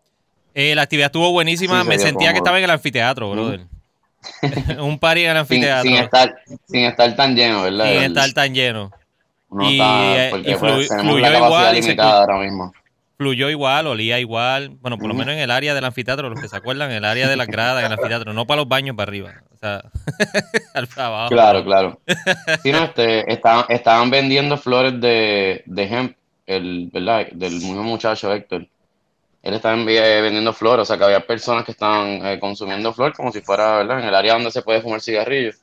A: Eh, la actividad estuvo buenísima.
C: Sí,
A: Me sentía que estaba en el anfiteatro, brother. (laughs) Un party en el anfiteatro.
C: sin estar, sin estar tan lleno, ¿verdad?
A: sin estar tan lleno.
C: uno
A: y,
C: está-
A: eh,
C: porque
A: y
C: pues,
A: flu- fluyó
C: la
A: igual y se
C: ahora mismo.
A: Fluyó igual, olía igual. Bueno, por lo menos en el área del anfiteatro, los que se acuerdan, en el área de las gradas, en el anfiteatro, no para los baños para arriba. O sea, (laughs) al abajo.
C: Claro, claro. Sí, no, este, estaban, estaban vendiendo flores de, de hemp, el, ¿verdad? Del mismo muchacho Héctor. Él estaba eh, vendiendo flores, o sea que había personas que estaban eh, consumiendo flor como si fuera, ¿verdad? En el área donde se puede fumar cigarrillos.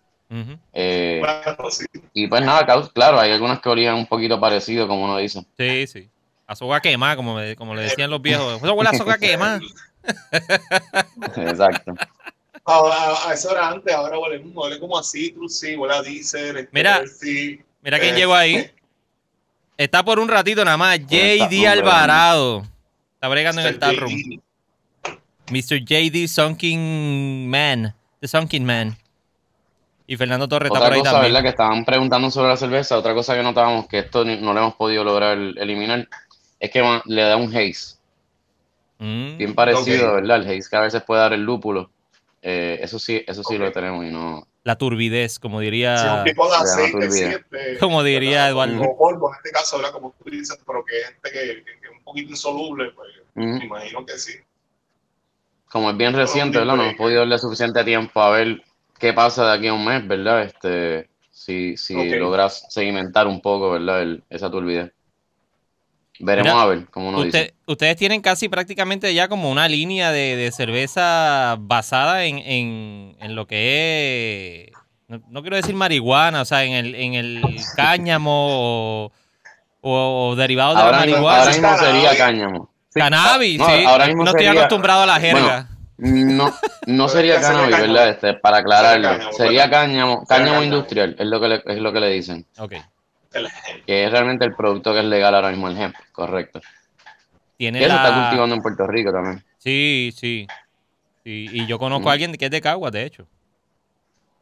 C: Eh,
B: Claro, sí.
C: y pues nada, claro, hay algunas que olían un poquito parecido, como uno dice.
A: Sí, sí. A soga quemada, como, me- como le decían los viejos. (laughs) Eso huele a soga quemada.
C: Exacto.
B: A, a eso era antes, ahora huele, huele como a citrus, sí, huele a diesel. este,
A: Mira.
B: sí.
A: Mira quién
B: Eh,
A: llegó ahí. Está por un ratito nada más. JD
C: hombre,
A: Alvarado. Está bregando en el
B: Mr.
A: tap room.
B: JD.
A: Mr. JD Sunking Man. The Sunking Man. Y Fernando Torres está
C: Otra
A: por ahí
C: cosa,
A: también.
C: ¿verdad? Que estaban preguntando sobre la cerveza, otra cosa que notábamos que esto ni- no lo hemos podido lograr eliminar, es que le da un haze.
A: Mm.
C: Bien parecido. ¿verdad? El haze que a veces puede dar el lúpulo. Eh, eso sí, eso sí lo tenemos y no.
A: La turbidez, como
B: Sí,
A: diría.
B: un tipo de
C: le da
B: aceite,
C: turbidez.
B: sí, este,
A: Como diría. Eduardo.
B: Como polvo en este caso, ¿verdad? Como tú dices, pero que gente que, poquito insoluble, pues
C: Ujú.
B: me imagino que sí.
C: Como es bien reciente, ¿verdad? No hemos podido darle suficiente tiempo a ver qué pasa de aquí a un mes, ¿verdad? Este, si, si logras sedimentar un poco, ¿verdad? El- esa turbidez. Veremos
A: Mira,
C: a ver, como uno
A: Usted-
C: dice.
A: ustedes tienen casi prácticamente ya como una línea de, de cerveza basada en, en- en lo que es, no, no quiero decir marihuana, o sea, en el, en el (laughs) cáñamo o, o, o derivados de
C: Ahora
A: la
C: mismo,
A: marihuana.
C: ahora mismo sería cáñamo. Sí.
A: Cannabis,
C: No,
A: sí.
C: ahora mismo
A: no estoy
C: sería-
A: acostumbrado a la jerga.
C: No, no sería cannabis,
B: cáñamo.
C: ¿verdad? Este, para aclararlo.
B: cáñamo,
C: Sería cáñamo,
B: Sería
C: cáñamo
B: cáñamo.
C: industrial, es lo que le, es lo que le dicen.
A: ok.
C: Que es realmente el producto que es legal ahora mismo, el hemp, correcto.
A: Tiene
C: Que eso está
A: la-
C: cultivando en Puerto Rico también.
A: Sí, sí. Sí, Y yo conozco
C: Ujú.
A: a alguien que es de Caguas, de hecho.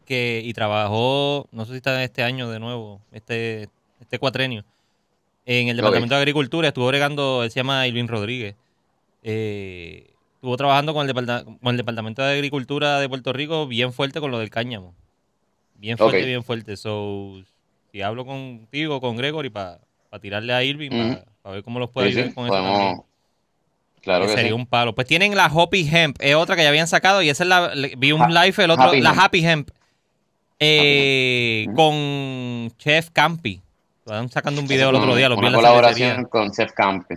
A: Que, y trabajó, no sé si está este año de nuevo, este, este cuatrenio, en el. Departamento de Agricultura. Estuvo bregando, él se llama Irving Rodríguez. Eh, estuvo trabajando con el, con el Departamento de Agricultura de Puerto Rico bien fuerte con lo del cáñamo. Bien fuerte, bien fuerte. So, si hablo contigo, con Gregory, para tirarle a Irving, para ver cómo los puede
C: Sí,
A: ayudar
C: sí,
A: con eso también.
C: Claro
A: que
C: que
A: sería
C: sí.
A: un palo. Pues tienen la Hoppy Hemp, es otra que ya habían sacado y esa es la. Vi un
C: Ha-
A: live el otro,
C: Happy
A: la
C: Hemp.
A: Happy Hemp. eh,
C: Ujú.
A: Con Chef Campi. Estaban sacando un video el otro día, los vi en la
C: colaboración con Chef Campi.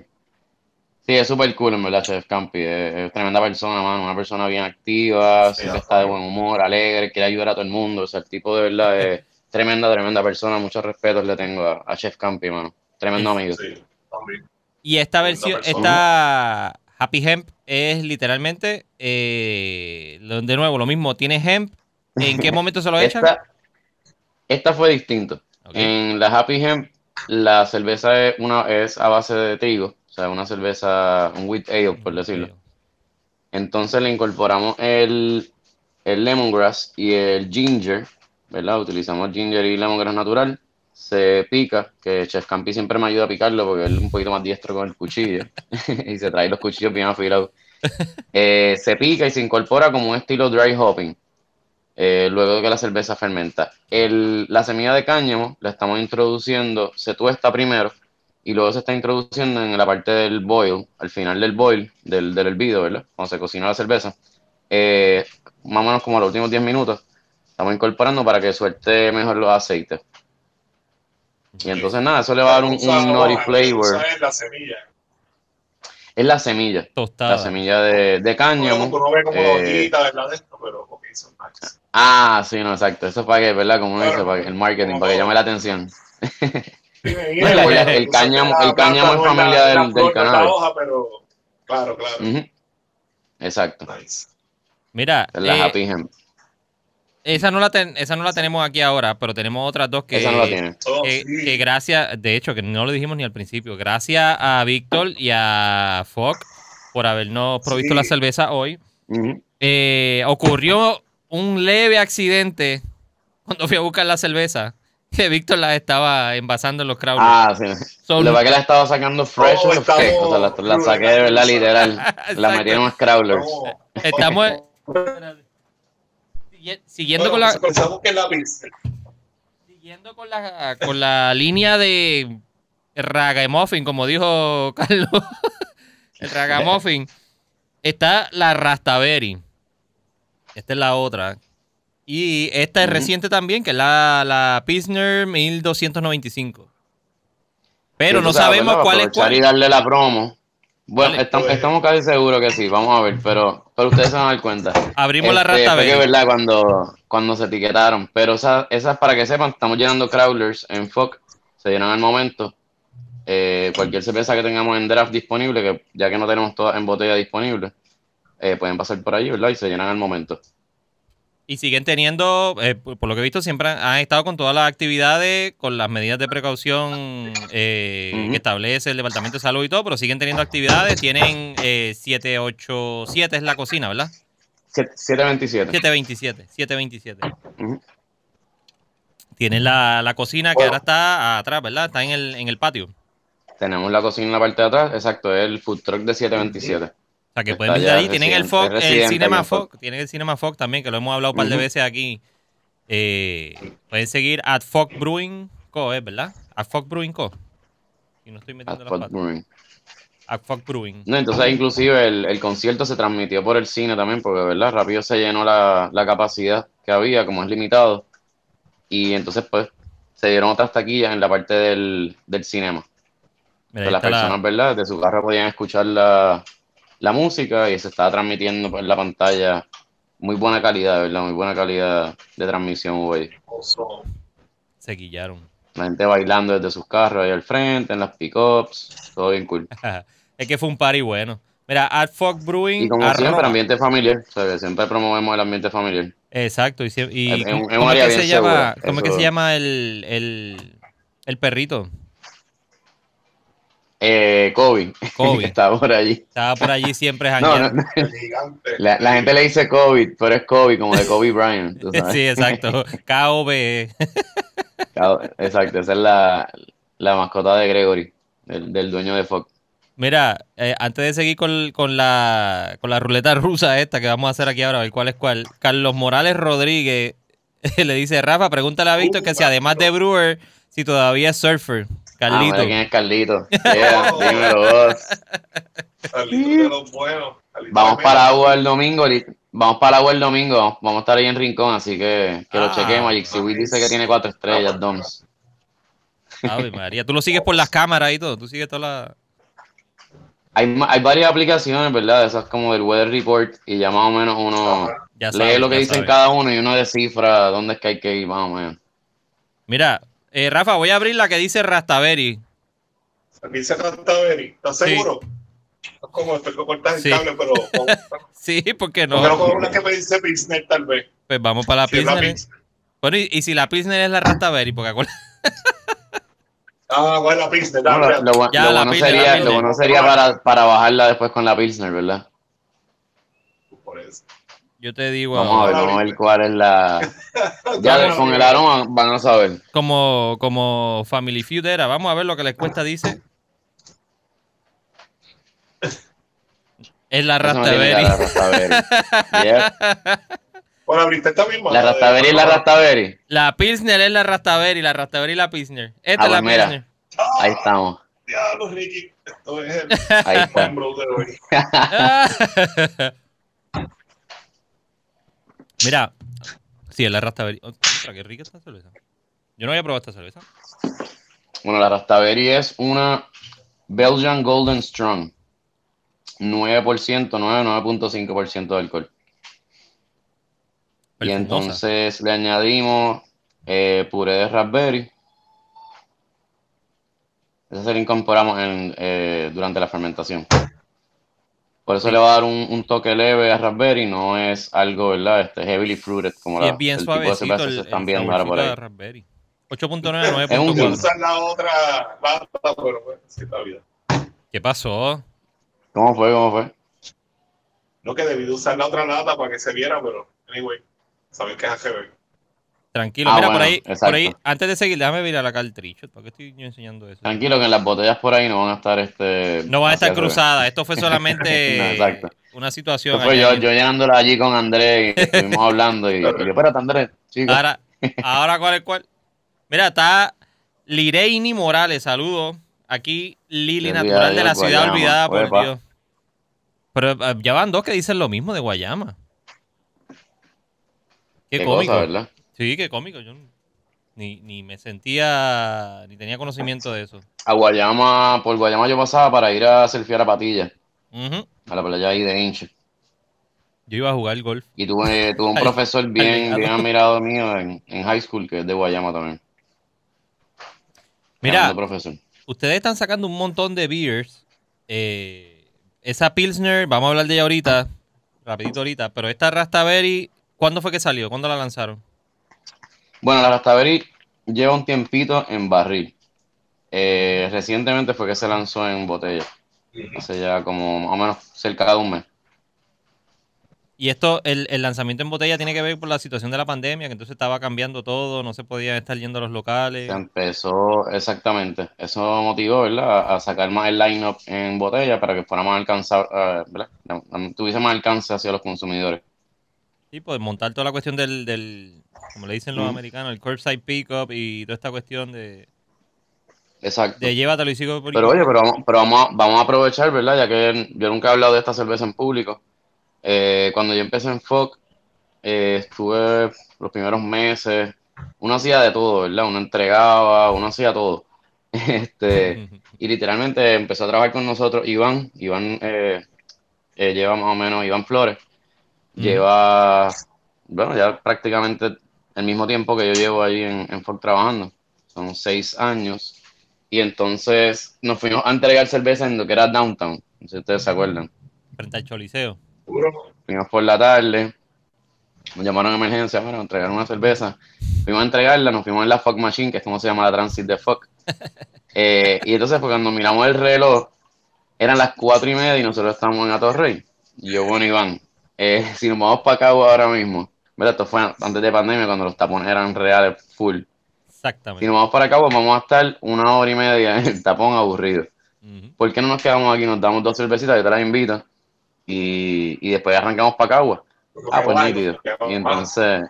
C: Sí, es súper cool, en verdad, Chef Campi. Es, es tremenda persona, mano. Una persona bien activa,
B: Sí,
C: siempre está de buen humor, alegre, quiere ayudar a todo el mundo. O sea, el tipo de verdad es (laughs) tremenda, tremenda persona. Muchos respetos le tengo a, a Chef Campi, mano. Tremendo amigo.
B: Sí, también.
A: Y esta versión, esta Happy Hemp es literalmente, eh, lo- de nuevo, lo mismo. Tiene hemp. ¿En qué momento se lo (laughs) echan?
C: Esta, esta fue distinto. En la Happy Hemp, la cerveza es, una, es a base de trigo. O sea, una cerveza, un wheat ale, por decirlo. Entonces le incorporamos el, el lemongrass y el ginger, ¿verdad? Utilizamos ginger y lemongrass natural. Se pica, que Chef Campi siempre me ayuda a picarlo porque él es un poquito más diestro con el cuchillo (laughs) y se trae los cuchillos bien afilados. (laughs) Eh, se pica y se incorpora como un estilo dry hopping, eh, luego de que la cerveza fermenta. El- la semilla de cáñamo la estamos introduciendo, se tuesta primero y luego se está introduciendo en la parte del boil, al final del boil, del, del hervido, ¿verdad? Cuando se cocina la cerveza. Eh, más o menos como a los últimos 10 minutos, estamos incorporando para que suelte mejor los aceites. Y entonces nada, eso le va a dar un, un
B: usa
C: flavor.
B: es la semilla.
C: Es la semilla,
A: Tostada.
C: la semilla de, de cáñamo.
B: Uno, uno ve como
C: eh,
B: hojita, ¿verdad? De esto, pero son.
C: Ah, sí, no, exacto. Eso es para que, ¿verdad? Como uno dice, para que- el marketing, para que llame la atención.
B: Sí,
C: No, la- (laughs) el cáñamo- el cáñamo es
B: no
C: familia
B: la-
C: del- del
B: hoja, pero claro, claro.
C: Ujú. Exacto.
B: Nice.
A: Mira,
C: Es la
A: eh,
C: Happy Hemp.
A: esa, no la ten- esa no la tenemos aquí ahora, pero tenemos otras dos que,
C: Esa no la tiene.
B: Oh,
A: que,
B: sí.
A: que gracias, de hecho, que no lo dijimos ni al principio, gracias a Víctor y a Fox por habernos provisto
B: Sí.
A: la cerveza hoy.
C: Ujú.
A: Eh, ocurrió un leve accidente cuando fui a buscar la cerveza que Víctor las estaba envasando en los crowders.
C: Ah, sí.
A: Son-
C: Lo que que la estaba sacando fresh
B: Oh,
C: cake. O sea, la, la saqué de verdad literal. (laughs) La metí en unos crawlers.
B: No,
A: Estamos siguiendo con la
B: bueno, pensamos que es la pizza.
A: siguiendo con la con la línea de ragamuffin, como dijo (laughs) Carlos. El ragamuffin está la Rastaberry. Esta es la otra. Y esta es reciente también, que es la, la Pilsner 1295. Pero
C: Sí,
A: no sabemos
C: ¿verdad?
A: cuál es cuál.
C: y darle la promo. Bueno, estamos, estamos casi seguros que sí, vamos a ver, pero, pero ustedes se van a dar cuenta.
A: Abrimos la
C: Este, fue
A: Rastaberry.
C: que verdad cuando, cuando se etiquetaron. Pero esas, esas, para que sepan, estamos llenando crawlers en FOC, se llenan al momento. Eh, cualquier cerveza que tengamos en draft disponible, que ya que no tenemos todas en botella disponible, eh, pueden pasar por allí, ¿verdad? Y se llenan al momento.
A: Y siguen teniendo, eh, por lo que he visto, siempre han han estado con todas las actividades, con las medidas de precaución eh, que establece el Departamento de Salud y todo, pero siguen teniendo actividades. Tienen eh, 787 es la cocina, ¿verdad?
C: Siete- 727.
A: 727, 727.
C: Ujú.
A: Tienen la, la cocina que
B: Bueno.
A: ahora está atrás, ¿verdad? Está en el, en el patio.
C: Tenemos la cocina en la parte de atrás, exacto, es el food truck de 727.
A: O sea, que pueden
C: ya
A: ahí. Tienen el Fox,
C: es
A: el Cinema
C: Fox.
A: Tienen el Cinema Fox también, que lo hemos hablado un par de veces aquí. Eh, pueden seguir at Fox Brewing Co, ¿es verdad? At Fox Brewing Co. Y no estoy metiendo las
C: Hot
A: patas.
C: Brewing.
A: At Fox Brewing.
C: No, entonces inclusive el, el concierto se transmitió por el cine también, porque verdad, rápido se llenó la, la capacidad que había, como es limitado. Y entonces pues se dieron otras taquillas en la parte del, del cinema.
A: Mira,
C: las
A: la-
C: personas, ¿verdad? De su carro podían escuchar la, la música y se estaba transmitiendo en la pantalla. Muy buena calidad, ¿verdad? Muy buena calidad de transmisión, güey.
A: Se guillaron.
C: La gente bailando desde sus carros ahí al frente, en las pickups, todo bien cool. (laughs)
A: es que fue un party bueno. Mira, at Fox Brewing.
C: Y como
A: arroba-
C: siempre, ambiente familiar, siempre promovemos el ambiente familiar.
A: Exacto. Y, y
C: Es un-
A: ¿cómo,
C: es un área
A: que se
C: bien
A: llama,
C: segura,
A: ¿cómo es que
C: eso-
A: se llama el, el, el perrito?
C: Eh, Kobe,
A: Kobe. (laughs)
C: está por allí.
A: Estaba por allí siempre
C: No, no, la, la gente le dice COVID, pero es Kobe, como de Kobe Bryant. tú (laughs) sabes.
A: Sí, exacto. KOB.
C: Exacto, esa es la, la mascota de Gregory, del, del dueño de Fox.
A: Mira, eh, antes de seguir con, con la, con la ruleta rusa esta que vamos a hacer aquí ahora, a ver cuál es cuál. Carlos Morales Rodríguez (laughs) le dice, Rafa, pregúntale a Víctor que si además de Brewer, si todavía es surfer.
C: Ah,
A: Carlito.
C: quién es Carlito. (laughs) Yeah, dímelo vos.
B: Carlitos de los buenos.
C: Vamos para agua el domingo, vamos para agua el domingo, vamos, a estar ahí en Rincón, así que que lo
A: Ah,
C: chequemos. Magic Seaweed dice que tiene cuatro estrellas, Doms.
A: Ave María, tú lo sigues por las cámaras y todo, tú sigues toda la...
C: Hay, hay varias aplicaciones, ¿verdad? Esas como del Weather Report y ya más o menos uno.
A: Ya
C: lee lo que
A: ya
C: dicen cada uno y uno descifra dónde es que hay que ir, más o menos.
A: Mira, eh, Rafa, voy a abrir la que dice Rastaberry.
B: Aquí se canta Beri. ¿Estás
A: Sí.
B: seguro? Es como esto que cortas el
A: Sí.
B: cable, pero (laughs)
A: Sí, ¿por qué
B: no. pero con una que me dice Pilsner, tal vez.
A: Pues vamos para la
B: Si
A: Pilsner.
B: Pilsner.
A: Bueno, y, y si la Pilsner es la Rastaberry, porque acuérdate-
B: Ah, bueno, la Pilsner.
C: No,
B: dale,
C: lo, lo bu-
A: Ya,
C: lo
A: la
C: bueno
A: Pilsner, la
C: sería,
A: Pilsner.
C: lo bueno sería para, para bajarla después con la Pilsner, ¿verdad?
A: Yo te digo
C: Vamos a
A: ahora,
C: ver, vamos a ver cuál es la... (laughs) Ya con el aroma van a saber.
A: como, como Family Feud era, vamos a ver lo que les cuesta, dice. Es la
C: cara de Rastaberry. (laughs) Yeah.
B: Bueno, abriste esta misma.
C: La Rastaberry es la Rastaberry.
A: La Pilsner es la Rastaberry, la Rastaberry y la Pilsner. Esta
C: Ah,
A: es la
C: pues mira.
A: Pilsner.
C: Ahí estamos.
B: Diablo, Ricky. Esto es el
C: Ahí está.
B: de hoy. (laughs)
A: Mira, sí, es la Rastaberry. Otra, qué rica esta cerveza. Yo no había probado esta cerveza.
C: Bueno, la Rastaberry es una Belgian Golden Strong. 9%, 9, 9.5% de alcohol. Y
A: Perfumosa.
C: entonces le añadimos eh, puré de raspberry. Eso se lo incorporamos en, eh, durante la fermentación. Por eso le va a dar un, un toque leve a raspberry, no es algo, ¿verdad? Este, heavily fruited, como
A: Y
C: la,
A: es bien
C: el tipo de
A: suavecito el,
C: se están viendo ahora por ahí.
A: de Raspberry. 8.9,
C: Es un
B: Voy a
A: 9.4.
B: usar la otra lata, pero pues, sí, está bien.
A: ¿Qué pasó?
C: ¿Cómo fue? ¿Cómo fue?
B: No que debí de usar la otra lata para que se viera, pero anyway, saben que es AGB.
A: Tranquilo,
C: Ah,
A: mira, por,
C: bueno,
A: ahí, por
C: exacto.
A: ahí, antes de seguir, déjame mirar acá el tricho. ¿Para qué estoy yo enseñando eso?
C: Tranquilo que en las botellas por ahí no van a estar este.
A: No van a estar cruzadas. Esto fue (laughs) solamente
C: No,
A: una situación.
C: Fue yo, yo llenándola allí con Andrés y estuvimos hablando y, y yo, espérate Andrés, chico.
A: Ahora, ahora ¿cuál es cuál? Mira, está Lireini Morales, saludos. Aquí Lili Natural de la ciudad olvidada, por. Dios. Pero eh, ya van dos que dicen lo mismo de Guayama. Qué,
C: Qué
A: cómico.
C: cosa, ¿verdad?
A: Sí, qué cómico. Yo ni, ni me sentía, ni tenía conocimiento de eso.
C: A Guayama, por Guayama yo pasaba para ir a surfear a Patilla,
A: Ujú.
C: a la playa ahí de Inche.
A: Yo iba a jugar golf.
C: Y tuve, tuve un (laughs) profesor bien, bien admirado mío en, en high school, que es de Guayama también.
A: Mira,
C: profesor.
A: ustedes están sacando un montón de beers. Eh, esa Pilsner, vamos a hablar de ella ahorita, rapidito ahorita, pero esta Rastaberry, ¿cuándo fue que salió? ¿Cuándo la lanzaron?
C: Bueno, la Rastaberry lleva un tiempito en barril. Eh, recientemente fue que se lanzó en botella. Hace ya como más o menos cerca de un mes.
A: Y esto, el, el lanzamiento en botella tiene que ver por la situación de la pandemia, que entonces estaba cambiando todo, no se podía estar yendo a los locales.
C: Se empezó exactamente. Eso motivó, ¿verdad? A sacar más el line-up en botella para que fuera más alcanzable, ¿verdad? No, no tuviese más alcance hacia los consumidores.
A: Sí, pues montar toda la cuestión del, del como le dicen los americanos, el curbside pickup y toda esta cuestión de,
C: Exacto.
A: de llévatelo y sigo por
C: Pero oye, pero vamos, pero vamos, a, vamos a aprovechar, ¿verdad? Ya que yo nunca he hablado de esta cerveza en público. Eh, cuando yo empecé en FOC, eh, estuve los primeros meses, uno hacía de todo, ¿verdad? Uno entregaba, uno hacía todo. (laughs) Este, y literalmente empezó a trabajar con nosotros Iván. Iván eh, lleva más o menos, Iván Flores, Lleva, bueno, ya prácticamente el mismo tiempo que yo llevo ahí en, en FOC trabajando. Son seis años. Y entonces nos fuimos a entregar cerveza en lo que era Downtown, no sé si ustedes se acuerdan.
A: frente al choliseo.
C: Fuimos por la tarde, nos llamaron a emergencia, bueno, entregaron una cerveza. Fuimos a entregarla, nos fuimos en la Fuck Machine, que es como se llama la transit de Fuck. (laughs) Eh, y entonces, pues, cuando miramos el reloj, eran las cuatro y media y nosotros estábamos en Atorrey. Y yo, bueno, Iván, eh, (laughs) si nos vamos para acá ahora mismo, ¿verdad? Esto fue antes de pandemia, cuando los tapones eran reales, full. Si
A: Exactamente.
C: nos vamos para acá, pues vamos a estar una hora y media en el tapón aburrido. ¿Por qué no nos quedamos aquí? Nos damos dos cervecitas, yo te las invito. Y, y después arrancamos para Cagua.
B: Lo
C: Ah, pues nítido.
B: lo que baja,
C: Y entonces,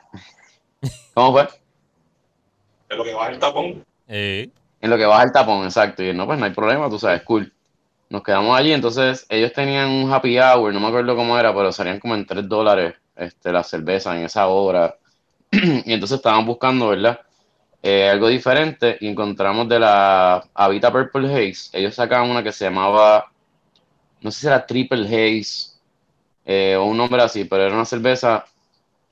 C: (laughs) ¿cómo fue?
B: de lo que baja el tapón.
A: Eh,
C: En lo que baja el tapón, exacto. Y no, pues no hay problema, tú sabes, cool. Nos quedamos allí, entonces ellos tenían un happy hour, no me acuerdo cómo era, pero salían como en 3 dólares este, la cerveza en esa hora. (clears throat) y entonces estaban buscando, ¿verdad? Eh, algo diferente y encontramos de la Avita Purple Haze. Ellos sacaban una que se llamaba, no sé si era Triple Haze eh, o un nombre así, pero era una cerveza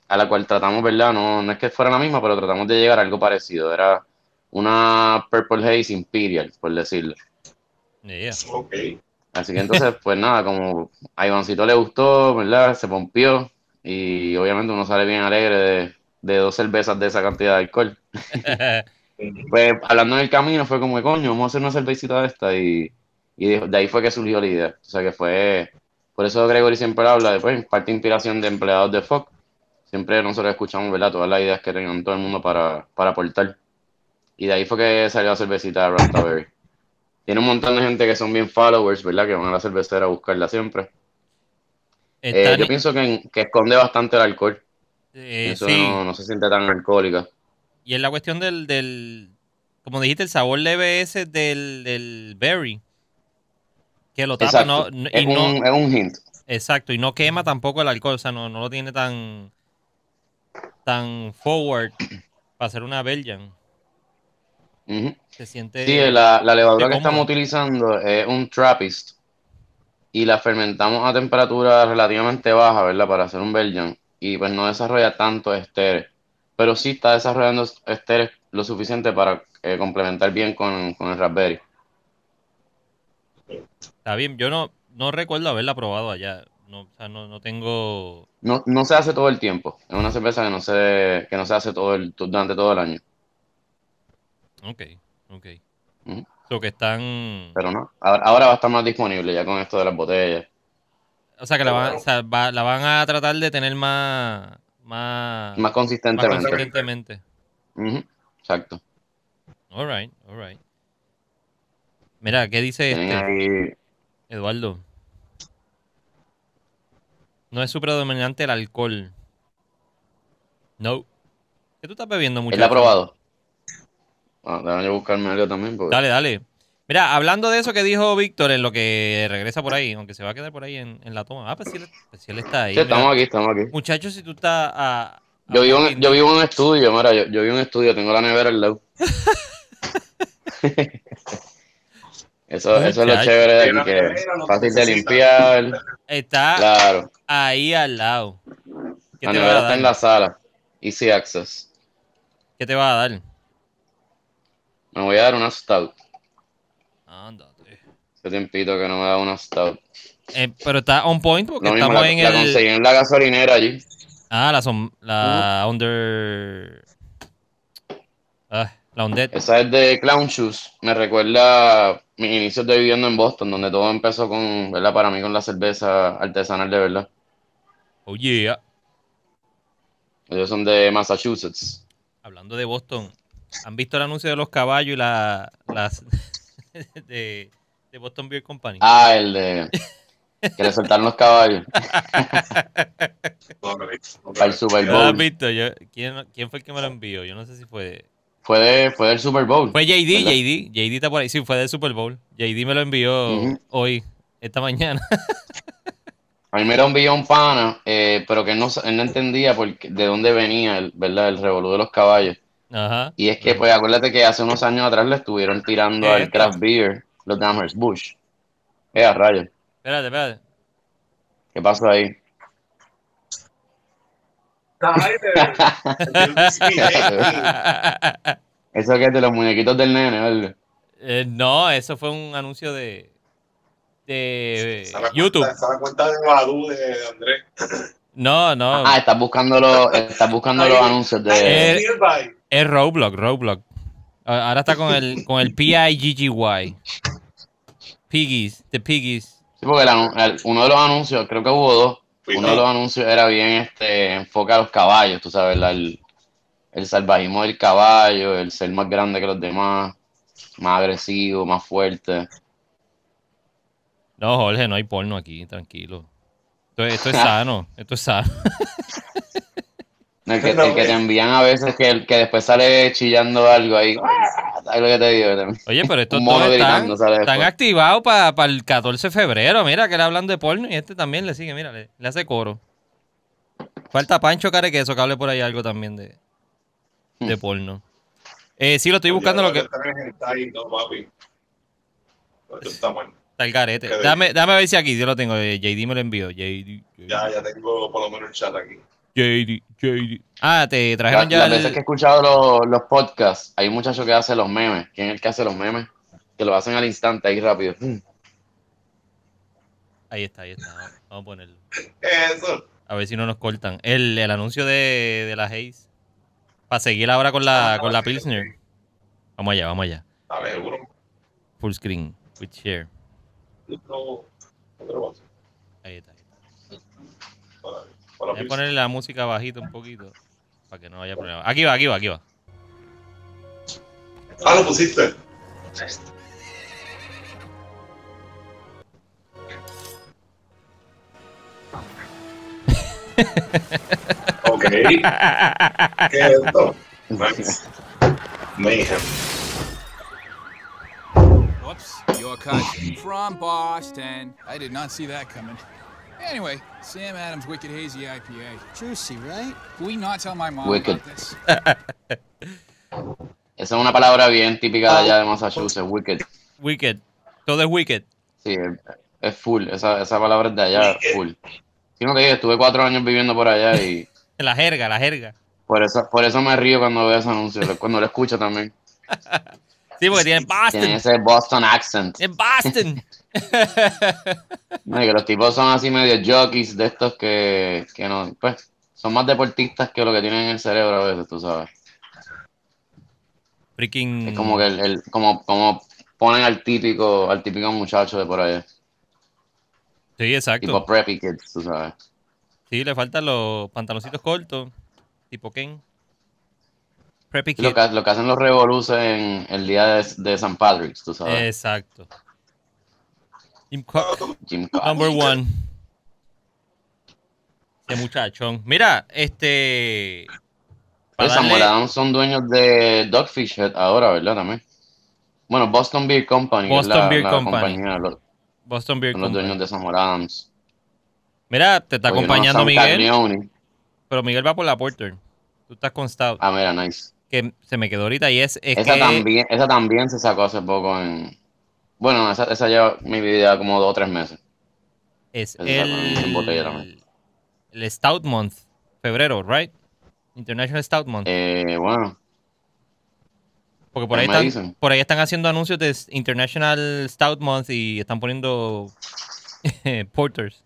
C: a la cual tratamos, ¿verdad? No, no es que fuera la misma, pero tratamos de llegar a algo parecido. Era una Purple Haze Imperial, por decirlo.
A: Yeah.
B: Ok.
C: Así que entonces, pues nada, como a Ivancito le gustó, ¿verdad? Se pompió y obviamente uno sale bien alegre de, de dos cervezas de esa cantidad de alcohol. (laughs) Pues hablando en el camino fue como, coño, vamos a hacer una cervecita de esta y, y de, de ahí fue que surgió la idea. O sea que fue, por eso Gregory siempre habla de, pues, parte de inspiración de empleados de FOC. Siempre nosotros escuchamos, ¿verdad? Todas las ideas que tengan todo el mundo para, para aportar. Y de ahí fue que salió la cervecita de Rastaberry. Tiene un montón de gente que son bien followers, ¿verdad? Que van a la cervecera a buscarla siempre. Eh,
A: Está
C: yo pienso que, que esconde bastante el alcohol.
A: eh,
C: Eso
A: sí.
C: no, no se siente tan alcohólica.
A: Y es la cuestión del, del, como dijiste, el sabor leve ese del, del berry. Que lo tapa, no, no-
C: es,
A: y no,
C: un, es un hint.
A: exacto, y no quema tampoco el alcohol, o sea, no, no lo tiene tan, tan forward para hacer una Belgian.
C: Ujú.
A: Se siente...
C: Sí, la, la levadura que estamos utilizando es un Trappist y la fermentamos a temperatura relativamente baja, ¿verdad? Para hacer un Belgian y pues no desarrolla tanto esteres, pero sí está desarrollando esteres lo suficiente para eh, complementar bien con, con el Raspberry.
A: Está bien, yo no, no recuerdo haberla probado allá. No, o sea, no, no tengo...
C: No, no se hace todo el tiempo, es una cerveza que no se, que no se hace todo el, durante todo el año,
A: Ok, ok. Lo que están...
C: pero no, ahora, ahora va a estar más disponible ya con esto de las botellas.
A: O sea, que la van, o sea, va- la van a tratar de tener más... Más,
C: Más
A: más
C: consistentemente.
A: consistentemente.
C: Ujú, Exacto.
A: Alright, alright. Mira, ¿qué dice este?
C: ahí-
A: Eduardo. No es su predominante el alcohol. No. ¿Qué tú estás bebiendo mucho?
C: ¿Él ha probado? Bueno, déjame yo buscarme algo también. Porque...
A: Dale, dale. Mira, hablando de eso que dijo Víctor en lo que regresa por ahí, aunque se va a quedar por ahí en, en la toma. Ah, pues sí, él- pues sí él está ahí.
C: Sí,
A: mira.
C: estamos aquí, estamos aquí.
A: Muchachos, si tú estás a... a
C: Yo vivo, en, yo vivo en un estudio, mira, yo, yo vivo en un estudio, tengo la nevera al lado. (laughs) eso, eso es lo chévere de aquí, que es fácil de limpiar.
A: Está
C: Claro,
A: ahí al lado. ¿Qué
C: la nevera está en la sala. Easy access.
A: ¿Qué te va a dar?
C: Me voy a dar una stout.
A: Ándate.
C: Hace tiempito que no me da una stout.
A: Eh, pero está on point porque estamos
C: la,
A: en
C: la
A: el...
C: conseguí en la gasolinera allí.
A: Ah, la, som- la under... Ah, la undead.
C: Esa es de Clown Shoes. Me recuerda mis inicios de viviendo en Boston, donde todo empezó con, ¿verdad? Para mí con la cerveza artesanal de verdad.
A: Oh yeah.
C: Ellos son de Massachusetts.
A: Hablando de Boston, ¿han visto el anuncio de los caballos y la, las (laughs) de, de Boston Beer Company?
C: Ah, el de que le soltaron los caballos (laughs) para el Super
A: ¿No lo has
C: Bowl.
A: visto? Yo, ¿quién, ¿Quién fue el que me lo envió? Yo no sé si fue...
C: Fue, de, fue del Super Bowl.
A: Fue JD,
C: ¿Verdad?
A: JD. JD está por ahí. Sí, fue del Super Bowl. JD me lo envió hoy, esta mañana. (laughs)
C: A mí me lo envió un pana, eh, pero que él no, él no entendía por qué- de dónde venía el, ¿verdad? el revolú de los caballos.
A: Ajá.
C: Y es que, pues, acuérdate que hace unos años atrás le estuvieron tirando
A: ¿Qué es
C: al
A: esto?
C: craft beer los Amherst Bush. Eh, a rayos.
A: Espérate, espérate.
C: ¿Qué pasó ahí? (laughs) Eso que es de los muñequitos del nene, ¿verdad?
A: Eh, no, eso fue un anuncio de, de YouTube.
B: cuenta- la cuenta de Badu de, de Andrés.
A: No, no.
C: Ah, estás buscando los, estás buscando los anuncios de...
A: Eh. Es Roblox, Roblox. Ahora está con el, con el P-I-G-G-Y. Piggies, the Piggies.
C: Sí, porque el anu- el- uno de los anuncios, creo que hubo dos, uno de los anuncios era bien este enfoca a los caballos, tú sabes, la- el, el salvajismo del caballo, el ser más grande que los demás, más agresivo, más fuerte.
A: No, Jorge, no hay porno aquí, tranquilo. Esto, es- esto es sano, esto es sano. (laughs)
C: No, el, que, el que te envían a veces que, que después sale chillando algo ahí. ¿Sabes lo que te digo?
A: Oye, pero estos dos están, activados para el 14 de febrero. Mira, que le hablan de porno y este también le sigue, mira, le, le hace coro. Falta Pancho Carequeso que hable por ahí algo también de, de
C: Hmm.
A: porno. Eh, sí, lo estoy buscando lo que...
B: Está el no,
A: garete. Dame, dame a ver si aquí yo lo tengo. eh, JD me lo envió. JD, JD,
B: Ya, ya tengo por lo menos el chat aquí.
A: JD, JD. Ah, te
C: La-
A: trajeron ya
C: las
A: el...
C: veces que he escuchado los, los podcasts, hay un muchacho que hace los memes. ¿Quién es el que hace los memes? Que lo hacen al instante, ahí rápido.
A: Ahí está, ahí está. Vamos- a ponerlo.
B: Eso.
A: A ver si no nos cortan. El, el anuncio de, de la Haze. Para seguir ahora con la, con la Pilsner. Vamos allá, vamos allá.
B: A ver, seguro.
A: Full screen. With share.
B: No, no.
A: Ahí está. Voy a ponerle la música bajita un poquito. Para que no haya problema. Aquí va, aquí va, aquí va.
B: Ah, lo pusiste. (laughs) ok. ¿Qué es esto? Nice. Mayhem.
D: Whoops, your cousin from Boston. I did not see that coming. Anyway, Sam Adams Wicked Hazy IPA. Juicy, right? Can we not tell my mom
C: Wicked.
D: about this? (laughs)
C: Esa es una palabra bien típica de allá de Massachusetts, wicked.
A: Wicked. Todo es wicked.
C: Sí, es- full. Esa, esa palabra es de allá,
B: Wicked.
C: full. Sí, no te digo, estuve cuatro años viviendo por allá y (laughs)
A: La jerga, la jerga.
C: por eso, por eso me río cuando veo ese anuncio, cuando lo escucho también. (laughs)
A: Sí, porque tienen
C: Tienen
A: Boston.
C: ese Boston accent.
A: En Boston.
C: No, y que los tipos son así medio jockeys de estos que, que no, pues, son más deportistas que lo que tienen en el cerebro a veces, tú sabes.
A: Freaking.
C: Es como que el, el- como, como ponen al típico, al típico muchacho de por allá.
A: Sí, exacto.
C: Tipo preppy kids, tú sabes.
A: Sí, le faltan los pantaloncitos cortos. Tipo Ken. Preppy
C: Lo que, lo que hacen los revoluces en el día de, de St. Patrick's, tú sabes.
A: Exacto. Jim Cook,
C: Jim Cox.
A: number one. Ese muchachón. Mira, este.
C: Pues Samuel Adams son dueños de Dogfish Head ahora, ¿verdad? También. Bueno, Boston Beer Company. es
A: Boston
C: la,
A: Beer
C: la
A: Company.
C: compañía, los,
A: Boston Beer
C: son los
A: Company.
C: dueños de Samuel Adams.
A: Mira, te está acompañando Miguel,
C: Caglioni.
A: pero Miguel va por la Porter. Tú estás con Stout.
C: Ah, mira, nice.
A: Que se me quedó ahorita y es, es
C: esa,
A: que
C: también, esa también se sacó hace poco en... Bueno, esa, esa lleva mi vida como dos o tres meses.
A: es
C: esa también en botella
A: el,
C: también.
A: el Stout Month, febrero, right? International Stout Month.
C: Eh, bueno,
A: Porque por ahí, están,
C: dicen.
A: por ahí están haciendo anuncios de International Stout Month y están poniendo porters.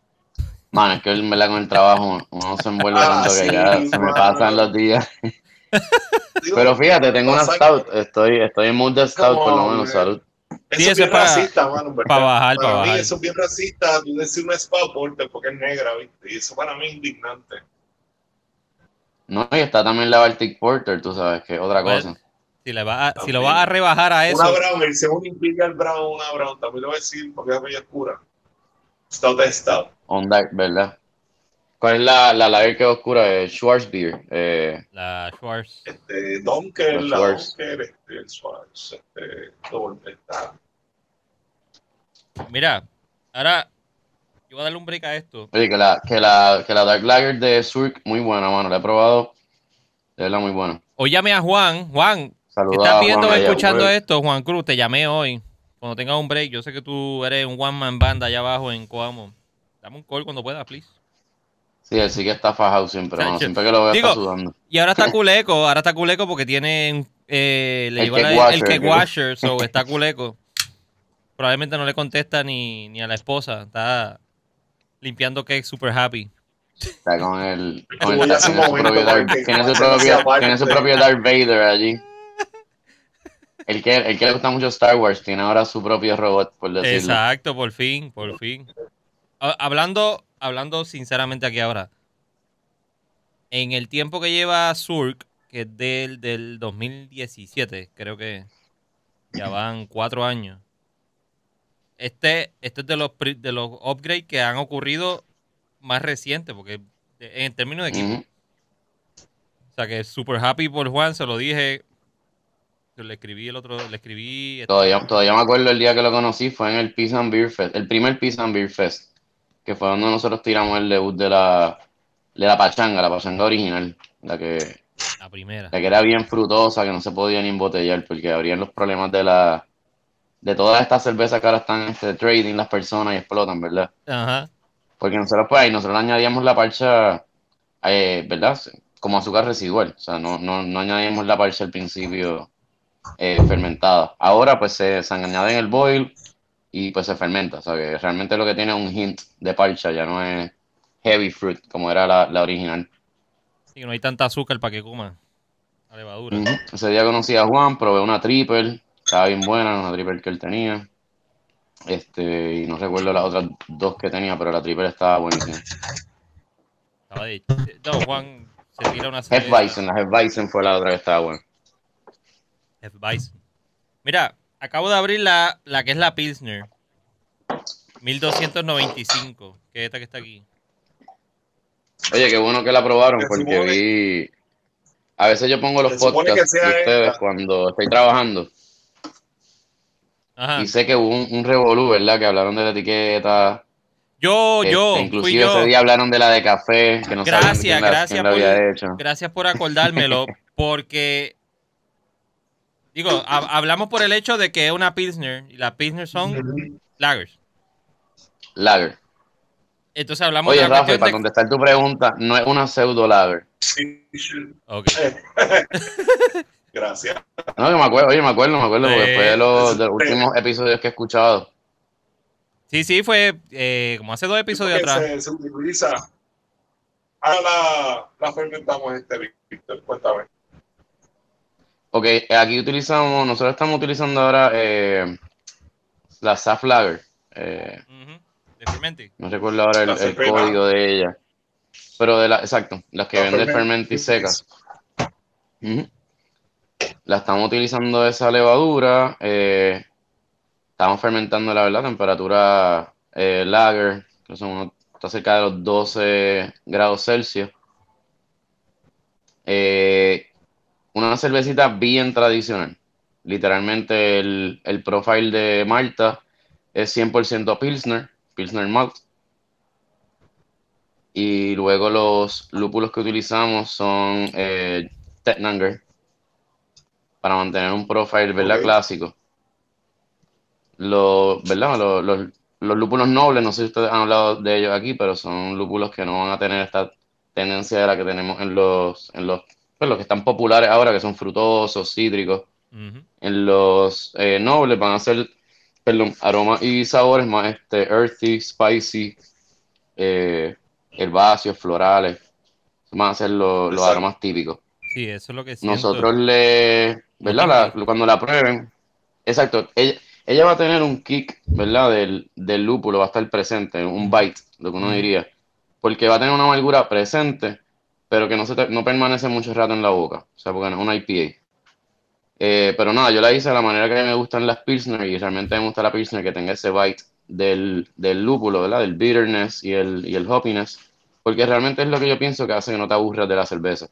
C: mano, es que en verdad con el trabajo uno se envuelve
B: Ah,
C: tanto que
B: sí,
C: ya se me pasan los días. Pero fíjate, tengo una stout. Estoy, estoy en mood de stout, por lo menos. Salud.
B: Eso
A: Sí,
B: es bien
A: para-
B: racista, mano,
A: para bajar, para
B: mí
A: bajar.
B: eso es bien racista, tú decir una porter porque es negra, ¿viste? Y eso para mí es indignante.
C: No, y está también la Baltic Porter, tú sabes, que es otra
A: Pues,
C: cosa.
A: Si, le va a- si lo vas a rebajar a eso,
B: Una brown, el segundo Imperial Brown, una brown, también lo voy a decir porque es medio oscura. Stout es stout.
C: On dark, ¿verdad? ¿Cuál es la, la lager que es oscura? Eh, Schwarzbier. Eh,
A: la Schwartz.
B: Este, Donker, la
C: Schwartz.
B: Donker, este, el Schwartz, este, doble.
A: Mira, ahora yo voy a darle un break a esto.
C: oye, que la, que, la, que la Dark Lager de Surk, muy buena, mano. La he probado. De verdad, muy buena.
A: Hoy llamé a Juan. Juan, ¿qué
C: Saludos
A: estás viendo o
C: Juan
A: escuchando esto? Juan Cruz, te llamé hoy. Cuando tengas un break, yo sé que tú eres un one man band allá abajo en Coamo. Dame un call cuando puedas, please.
C: Sí, él sí que está fajado siempre, mano. Siempre que lo veo
A: Digo,
C: está sudando.
A: Y ahora está (laughs) culeco, ahora está culeco porque tiene eh, le
C: El
A: la- el
C: washer, que-
A: washer, so (laughs) está culeco. Probablemente no le contesta ni, ni a la esposa, está limpiando cake super happy.
C: Está con el. Con el tiene su propio Darth- tiene su propio, tiene su propio Darth Vader allí. El que, el que le gusta mucho Star Wars tiene ahora su propio robot, por decirlo.
A: Exacto, por fin, por fin. Ha- Hablando, hablando sinceramente aquí ahora. En el tiempo que lleva Surk, que es del, del 2017, creo que ya van cuatro años. Este, este es de los, de los upgrades que han ocurrido más recientes, porque en términos de equipo. O sea que super happy por Juan, se lo dije. Le escribí el otro, le escribí. este,
C: Todavía, todavía me acuerdo el día que lo conocí, fue en el Peace and Beer Fest, el primer Peace and Beer Fest, que fue donde nosotros tiramos el debut de la, de la pachanga, la pachanga original, la que,
A: La primera.
C: la que era bien frutosa, que no se podía ni embotellar, porque habrían los problemas de la de todas estas cervezas que ahora están este, trading las personas y explotan, ¿verdad?
A: Ajá.
C: Porque nosotros pues ahí nosotros añadíamos la parcha, eh, ¿verdad? Como azúcar residual, o sea, no, no, no añadíamos la parcha al principio eh, fermentada. Ahora pues se, se añade en el boil y pues se fermenta, o sea que realmente lo que tiene es un hint de parcha, ya no es heavy fruit como era la, la original.
A: Sí, no hay tanta azúcar para que coma la levadura.
C: Ese día conocí a Juan, probé una triple, estaba bien buena, una triple que él tenía. Este, y no recuerdo las otras dos que tenía, pero la triple estaba buenísima.
A: Estaba de... No, Juan se tira una
C: Hefeweizen, la Hefeweizen fue la otra que estaba buena.
A: Hefeweizen. Mira, acabo de abrir la, la que es la Pilsner. 1295, que es esta que está aquí.
C: Oye, qué bueno que la probaron
B: Se
C: porque
B: supone-
C: vi. A veces yo pongo los
B: se supone que
C: podcasts
B: sea
C: de ustedes
B: esta.
C: cuando estoy trabajando
A: Ajá.
C: y sé que hubo un, un revolú, ¿verdad? Que hablaron de la etiqueta.
A: Yo,
C: este,
A: yo, fui
C: inclusive
A: yo.
C: ese día hablaron de la de café, que no
A: Gracias,
C: quién la,
A: gracias
C: quién la
A: por-
C: había hecho.
A: Gracias por acordármelo, porque digo, ha- hablamos por el hecho de que es una Pilsner y las Pilsner son lagers.
C: Lager.
A: Entonces hablamos
C: Oye,
A: de la
C: Rafa, para
A: de...
C: contestar tu pregunta, no es una pseudo lager.
B: Sí, sí.
A: Ok. (laughs)
B: Gracias.
C: No, que me acuerdo, oye, me acuerdo, me acuerdo, porque
A: Sí.
C: fue de los, de los últimos episodios que he escuchado.
A: Sí, sí, fue eh, como hace dos episodios atrás.
B: Se, se utiliza. Ahora la, la fermentamos este Víctor, cuéntame.
C: Ok, aquí utilizamos, nosotros estamos utilizando ahora eh, la Saf Lager. Eh,
A: De Fermenti.
C: no recuerdo ahora el, código de ella. Pero de la, exacto, las que
B: La
C: venden
B: Ferment-
C: Fermenti secas. Ujú. la estamos utilizando esa levadura. eh, estamos fermentando, la verdad, a temperatura eh, lager, que son unos- está cerca de los 12 grados Celsius. Eh, una cervecita bien tradicional. Literalmente el, el profile de Malta es 100% Pilsner, Pilsner Malt. Y luego los lúpulos que utilizamos son eh, Tettnanger para mantener un profile, ¿verdad? Clásico. Los, ¿verdad? Los, los- los lúpulos nobles, no sé si ustedes han hablado de ellos aquí, pero son lúpulos que no van a tener esta tendencia de la que tenemos en los, en los, pues, los que están populares ahora, que son frutosos, cítricos. En los eh, nobles van a ser, perdón, aromas y sabores más este, earthy, spicy, eh, herbáceos, florales. Van a ser los, aromas típicos.
A: Sí, eso es lo que siento.
C: Nosotros le, ¿verdad? La- cuando la prueben, exacto, ella, ella va a tener un kick, ¿verdad? Del, del lúpulo, va a estar presente, un bite, lo que uno diría, porque va a tener una amargura presente, pero que no, se te- no permanece mucho rato en la boca, o sea, porque no es una IPA. Eh, pero nada, yo la hice de la manera que me gustan las Pilsner y realmente me gusta la Pilsner que tenga ese bite del, del lúpulo, ¿verdad? Del bitterness y el, y el hoppiness, porque realmente es lo que yo pienso que hace que no te aburras de la cerveza.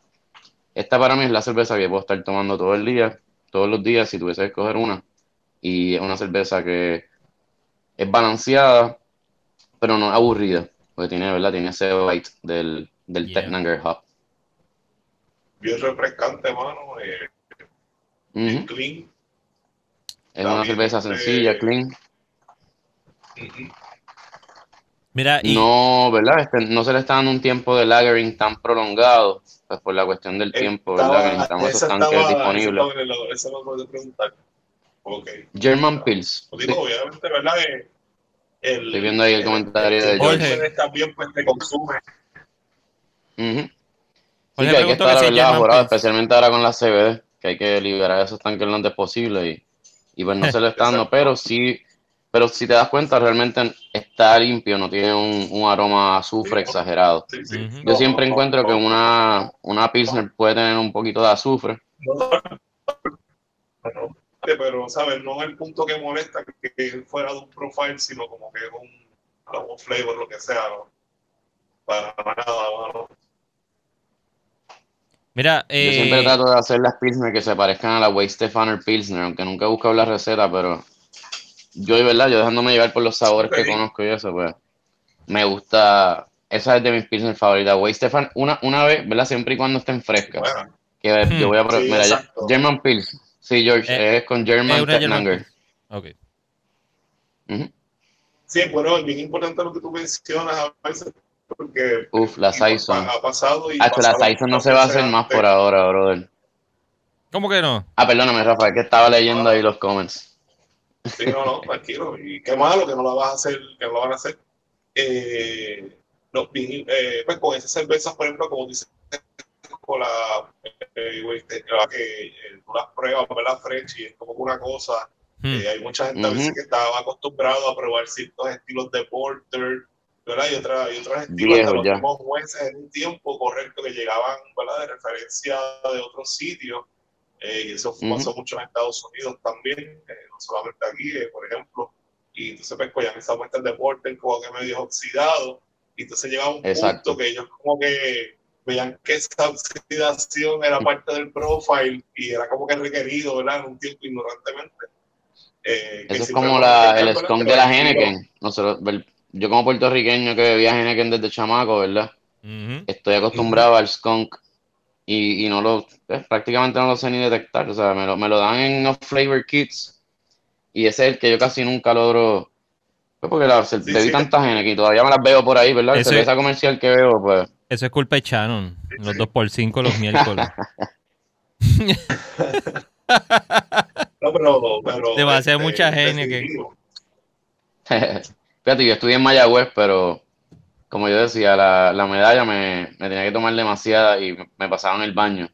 C: Esta para mí es la cerveza que puedo estar tomando todo el día, todos los días, si tuviese que escoger una. Y es una cerveza que es balanceada, pero no aburrida, porque tiene, ¿verdad? Tiene ese bite del, del
A: Yeah.
C: Tettnanger Hop.
B: Bien refrescante, mano. Eh. Clean.
C: Es una
B: También,
C: cerveza sencilla,
B: eh,
C: clean.
B: Ujú.
A: Mira, y
C: No, ¿verdad? Este, no se le está dando un tiempo de lagering tan prolongado, pues por la cuestión del tiempo, ¿verdad? Que necesitamos esos tanques
B: estaba-
C: disponibles.
B: Eso, el- eso.
C: German Pills.
B: Pues digo, obviamente, ¿verdad? Eh, El,
C: Estoy viendo ahí el comentario de
A: Jorge.
B: Jorge. Está bien, pues te consume.
C: Ujú. Sí, que hay que estar,
A: que
C: ¿verdad?
A: Pills.
C: especialmente ahora con la CBD, que hay que liberar esos tanques lo antes posible y, y pues no se le está dando, pero sí, pero si te das cuenta, realmente está limpio, no tiene un, un aroma a azufre
B: Sí.
C: exagerado.
B: Sí, sí.
A: Ujú.
C: Yo siempre
B: No,
C: encuentro
B: no,
C: que
B: no,
C: una, una Pilsner puede tener un poquito de azufre.
B: no, no, pero, ¿sabes? No es el punto que molesta que, fuera de un profile, sino como que es un, un flavor, lo que sea, ¿no? Para nada, mano.
A: Mira,
C: Yo siempre
A: eh,
C: trato de hacer las Pilsner que se parezcan a la Way Stefaner Pilsner, aunque nunca he buscado la receta, pero yo, de verdad, yo dejándome llevar por los sabores que conozco y eso, pues me gusta. Esa es de mis Pilsner favoritas. Way Stefan, una, una vez, ¿verdad? Siempre y cuando estén frescas.
B: Bueno,
C: Que
A: Hmm.
C: yo voy a probar.
B: Sí,
C: Mira, ya-. German Pils. Sí, George,
A: Eh,
C: es con German Tettnanger.
A: ok.
B: Sí, bueno, es bien importante lo que tú mencionas a veces, porque
C: Uf, la Saison.
B: ha pasado y
C: Ah, la Saison no se va a hacer más por ahora, brother.
A: ¿Cómo que no?
C: Ah, perdóname, Rafa, es que estaba leyendo ahí los comments.
B: Sí, no, no, tranquilo. Y qué malo que no la vas a hacer, que no la van a hacer. Eh, no, bien, eh, pues con esas cervezas, por ejemplo, como dices, con la, eh, güey, te- la que eh, tú las pruebas, ¿verdad? Fresh y es como una cosa.
A: Hmm.
B: Eh, hay mucha gente a veces que estaba acostumbrado a probar ciertos estilos de porter, ¿verdad? Y, otra, y otros estilos
C: Viejo
B: de los
C: ya.
B: jueces en un tiempo correcto que llegaban, ¿verdad? De referencia de otros sitios. Eh, y eso
C: Ujú.
B: pasó mucho en Estados Unidos también, eh, no solamente aquí, eh, por ejemplo. Y entonces, pues, cogían esas muestras de porter como que medio oxidado. Y entonces llegaba un
C: Exacto.
B: punto que ellos como que veían que esa oxidación era parte del profile y era como que requerido, ¿verdad? En un tiempo ignorantemente. Eh,
C: Eso es como la, el skunk de la
B: el
C: Henneken. Nosotros, yo como puertorriqueño que bebía Henneken desde chamaco, ¿verdad? Estoy acostumbrado al skunk y, y no lo, eh, prácticamente no lo sé ni detectar. O sea, me lo, me lo dan en unos flavor kits y ese es el que yo casi nunca logro. Pues porque la, se-
B: Sí,
C: bebí
B: sí.
C: tantas Henneken y todavía me las veo por ahí, ¿verdad?
A: Ese-
C: Cerveza comercial que veo, pues.
A: Eso es culpa de Shannon. Los 2x5 los miércoles. (laughs)
B: No, pero, pero,
A: Demasiado
B: este,
A: mucha Heineken. (laughs)
C: Fíjate, yo estudié en Mayagüez, pero como yo decía, la, la medalla me, me tenía que tomar demasiada y me, me pasaba en el baño.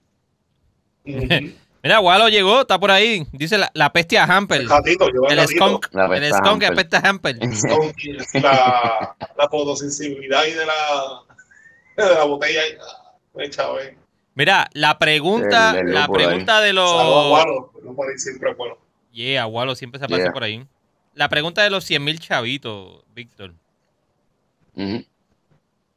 C: (laughs)
A: Mira, Walo llegó, está por ahí. Dice la, la peste a Hamper.
B: El gatito, el
A: El skunk.
C: La
A: El
C: peste a
A: skunk que
C: Hamper.
A: apesta a Hamper.
B: La, la fotosensibilidad y de la, de la botella. Chaval.
A: Mira, la pregunta,
C: El- el
A: la
C: lúpulo ahí.
A: pregunta de
B: Saludos a
A: los.
B: Walo, por ahí siempre bueno.
A: Yeah, Walo siempre se aparece
C: Yeah.
A: por ahí. La pregunta de los 100 mil chavitos, Víctor.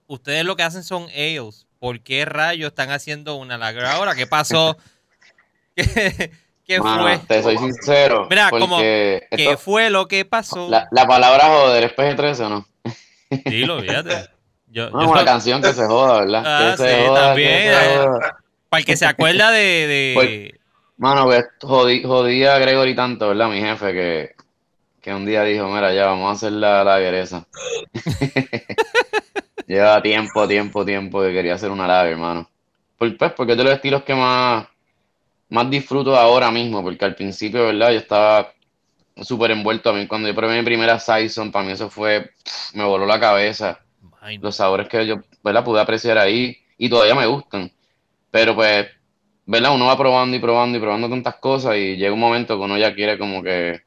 A: Ustedes lo que hacen son ales. ¿Por qué rayos están haciendo una lager ahora? ¿Qué pasó? (laughs) ¿Qué, qué
C: Mano,
A: fue?
C: te soy sincero.
A: Mira, como- ¿Qué
C: esto-
A: fue lo que pasó?
C: la, la palabra joder es PG-13 o no?
A: Dilo, fíjate. (laughs) Yo,
C: No,
A: yo-
C: una canción que se joda, ¿verdad?
A: Ah,
C: que se
A: sí,
C: joda,
A: también,
C: que se
A: eh.
C: joda.
A: para el que se acuerda de, de- (laughs)
C: Pues- Mano, pues jodí, jodí a Gregory tanto, ¿verdad? Mi jefe, que, que un día dijo, mira, ya vamos a hacer la, la esa. (laughs) Lleva tiempo, tiempo, tiempo que quería hacer una lager, hermano. Pues, pues, porque es de los estilos que más, más disfruto ahora mismo, porque al principio, ¿verdad? Yo estaba súper envuelto a mí. Cuando yo probé mi primera Saison, para mí eso fue, pff, me voló la cabeza los sabores que yo, ¿verdad? Pude apreciar ahí y todavía me gustan. Pero pues, ¿verdad? Uno va probando y probando y probando tantas cosas y llega un momento que uno ya quiere como que,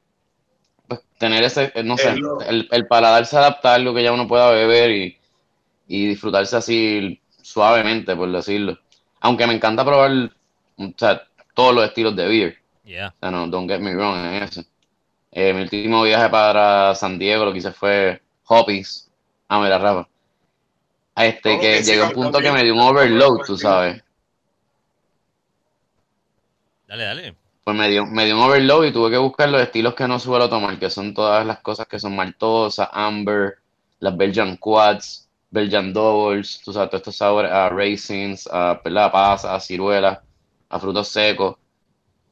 C: tener ese, eh, no sé,
B: Es lo-
C: el, el paladar se adapta a algo que ya uno pueda beber y, y disfrutarse así suavemente, por decirlo. Aunque me encanta probar, o sea, todos los estilos de beer.
A: yeah.
C: O sea, no, don't get me wrong en eso. Eh, mi último viaje para San Diego lo que hice fue Hoppies. Ah, mira, Rafa. A Este,
B: No,
C: que a un
B: también.
C: punto que me dio un overload, tú sabes.
A: Dale, dale.
C: Pues me dio, me dio un overload y tuve que buscar los estilos que no suelo tomar, que son todas las cosas que son maltosas, amber, las Belgian Quads, Belgian Doubles, tú sabes, todos estos sabores a raisins, a ¿verdad? a pasas, a ciruelas, a frutos secos,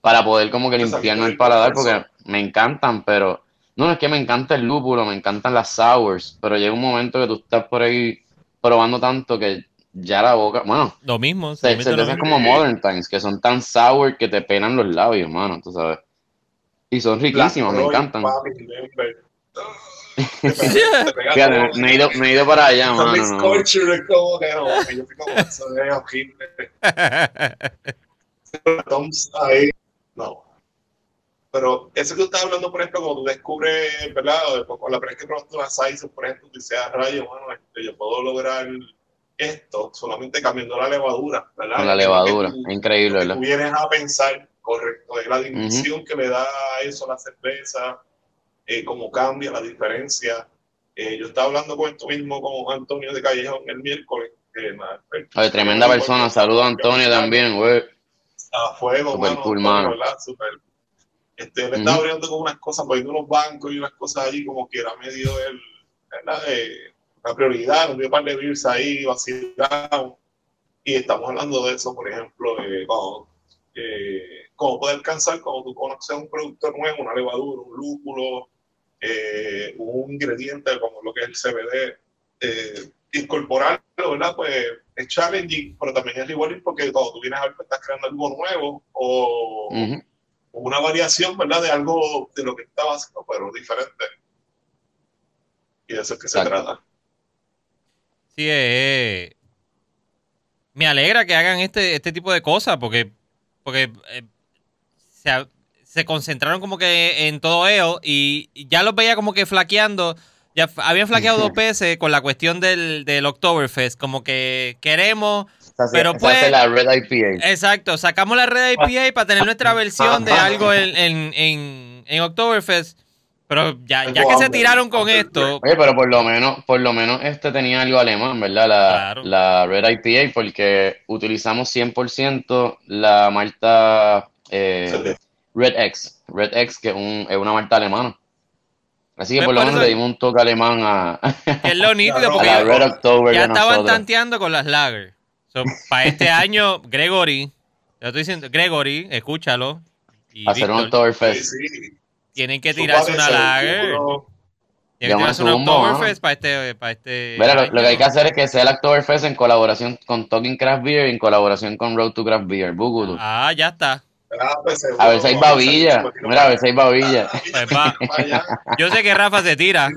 C: para poder como que limpiarme el paladar, porque me encantan, pero no no es que me encanta el lúpulo, me encantan las sours, pero llega un momento que tú estás por ahí probando tanto que ya la boca, bueno,
A: Lo mismo.
C: se,
A: realmente lo
C: cervezas
A: mismo.
C: como Modern Times, que son tan sour que te penan los labios, mano, tú sabes. Y son riquísimos, me encantan. (laughs) Fíjate, me he ido, me he ido para allá, mano. no.
B: como que no, yo fui como eso de horrible. (laughs) Toms ahí, no. Pero eso que tú estás hablando, por ejemplo, cuando tú descubres, ¿verdad? O después, con la primera vez que probaste una Saison, por ejemplo, tú dices, ah, rayo, mano, este, yo puedo lograr esto solamente cambiando la levadura, ¿verdad?
C: Con la levadura,
B: tú-
C: increíble, ¿verdad?
B: tú vienes a pensar, correcto, es la dimensión que le da a eso a la cerveza, eh, cómo cambia la diferencia. Eh, yo estaba hablando con esto mismo con Antonio de Callejón el miércoles. que nada,
C: Oye, tremenda persona, saludos a Antonio también, güey.
B: A fuego,
C: Super
B: mano,
C: cool, mano.
B: ¿verdad? Super. Este, le
C: Ujú.
B: estaba abriendo con unas cosas, poniendo unos bancos y unas cosas allí, como que era medio el, ¿verdad? La prioridad, dio un par de beers ahí, vacilamos. Y estamos hablando de eso, por ejemplo, eh, cuando, eh, cómo poder alcanzar cuando tú conoces un producto nuevo, una levadura, un lúpulo, eh, un ingrediente como lo que es el CBD, eh, incorporarlo, ¿verdad? Pues es challenging, pero también es rewarding porque cuando tú vienes a ver que estás creando algo nuevo o
C: Ujú.
B: una variación, ¿verdad? De algo de lo que estaba haciendo, pero diferente. Y de eso es que se
C: Exacto.
B: trata.
A: Sí, eh, me alegra que hagan este, este tipo de cosas porque, porque eh, se, se concentraron como que en todo ello y ya los veía como que flaqueando. Ya habían flaqueado dos veces con la cuestión del, del Oktoberfest. Como que queremos.
C: Hace-
A: Pero pues-
C: la Red IPA.
A: Exacto, sacamos la red IPA para tener nuestra (laughs) versión de algo en, en, en, en Oktoberfest. Pero ya, ya que se tiraron con esto,
C: Oye, pero por lo menos, por lo menos este tenía algo alemán, ¿verdad? La,
A: Claro.
C: la Red IPA, porque utilizamos 100% la malta eh, Red X. Red X, que es, un- es una malta alemana. Así que
A: Pues
C: por lo menos
A: eso-
C: le dimos un toque alemán a, (laughs)
A: es lo (laughs) nítido, porque
C: la
A: ya,
C: Red October
A: ya estaban
C: nosotros.
A: tanteando con las lager. So, para este (laughs) año, Gregory, te estoy diciendo, Gregory, escúchalo. Y
C: Hacer un
A: Víctor,
B: Sí,
C: Oktoberfest.
B: sí.
A: Tienen que tirarse una lager. Tienen que tirarse
C: bombo,
A: Oktoberfest para este, para este
C: Mira, lo, que hay que hacer es que sea el Oktoberfest en colaboración con Talking Craft Beer y en colaboración con Road to Craft Beer. Bugudu.
A: Ah, ya está.
B: Ah, pues, seguro,
C: A ver si hay babilla.
B: pues,
C: Mira, a ver si hay babilla.
A: Pues va. (laughs)
B: para allá. (laughs)
A: Yo sé que Rafa se tira.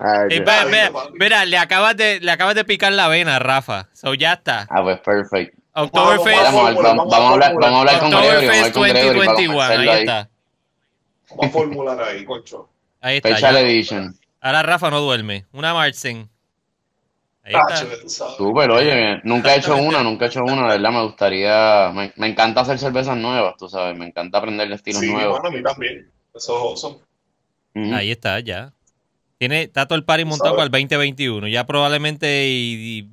C: Ay,
A: Eh, mira, le acabas de le acabas de picar la vena, Rafa. So ya está.
C: Ah, pues perfecto.
A: Oktoberfest,
B: Vamos,
C: Vamos, a-
B: fórmula,
C: vamos, vamos a hablar, vamos a hablar con Gregory. Vamos a hablar
A: Oktoberfest
C: con Gregory para
A: 2021. Ahí
C: convencerlo ahí.
A: está.
B: Vamos a formular ahí, concho.
A: Ahí está.
C: Special
A: ya.
C: Edition.
A: Ahora Rafa no duerme. Una Marzen. Ahí está.
C: Súper, oye, nunca he hecho una, nunca he hecho una, de verdad, me gustaría, me, me encanta hacer cervezas nuevas, tú sabes, me encanta aprender estilos
B: Sí,
C: nuevos.
B: bueno, a mí también. Eso es awesome.
A: Ahí está, ya. Tiene, está todo el party montado para el 2021. Ya probablemente y, y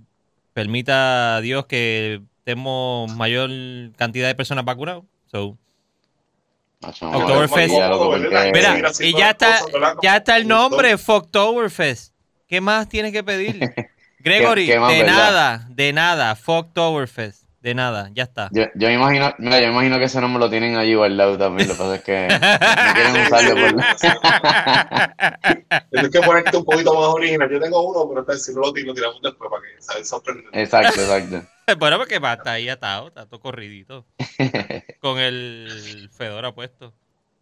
A: permita a Dios que tenemos mayor cantidad de personas vacunadas. So,
C: Macho, vamos a ver,
A: Oktoberfest. Mira, y ya está, ya está el nombre, Fogtoberfest. ¿Qué más tienes que pedir? (laughs) Gregory,
C: qué más,
A: de
C: verdad?
A: nada, de nada, Fogtoberfest, de nada, ya está.
C: Yo, yo me imagino, mira, yo me imagino que ese nombre lo tienen allí guardado también, lo que pasa es que no quieren usarlo por (laughs)
B: Tienes que ponerte un poquito más original. Yo tengo uno, pero este, si no lo, tiro, lo tiramos después para que sabes sorprender.
C: Exacto, exacto. (laughs)
A: bueno, porque va, está ahí atado, está todo corridito. (laughs) con el Fedora puesto.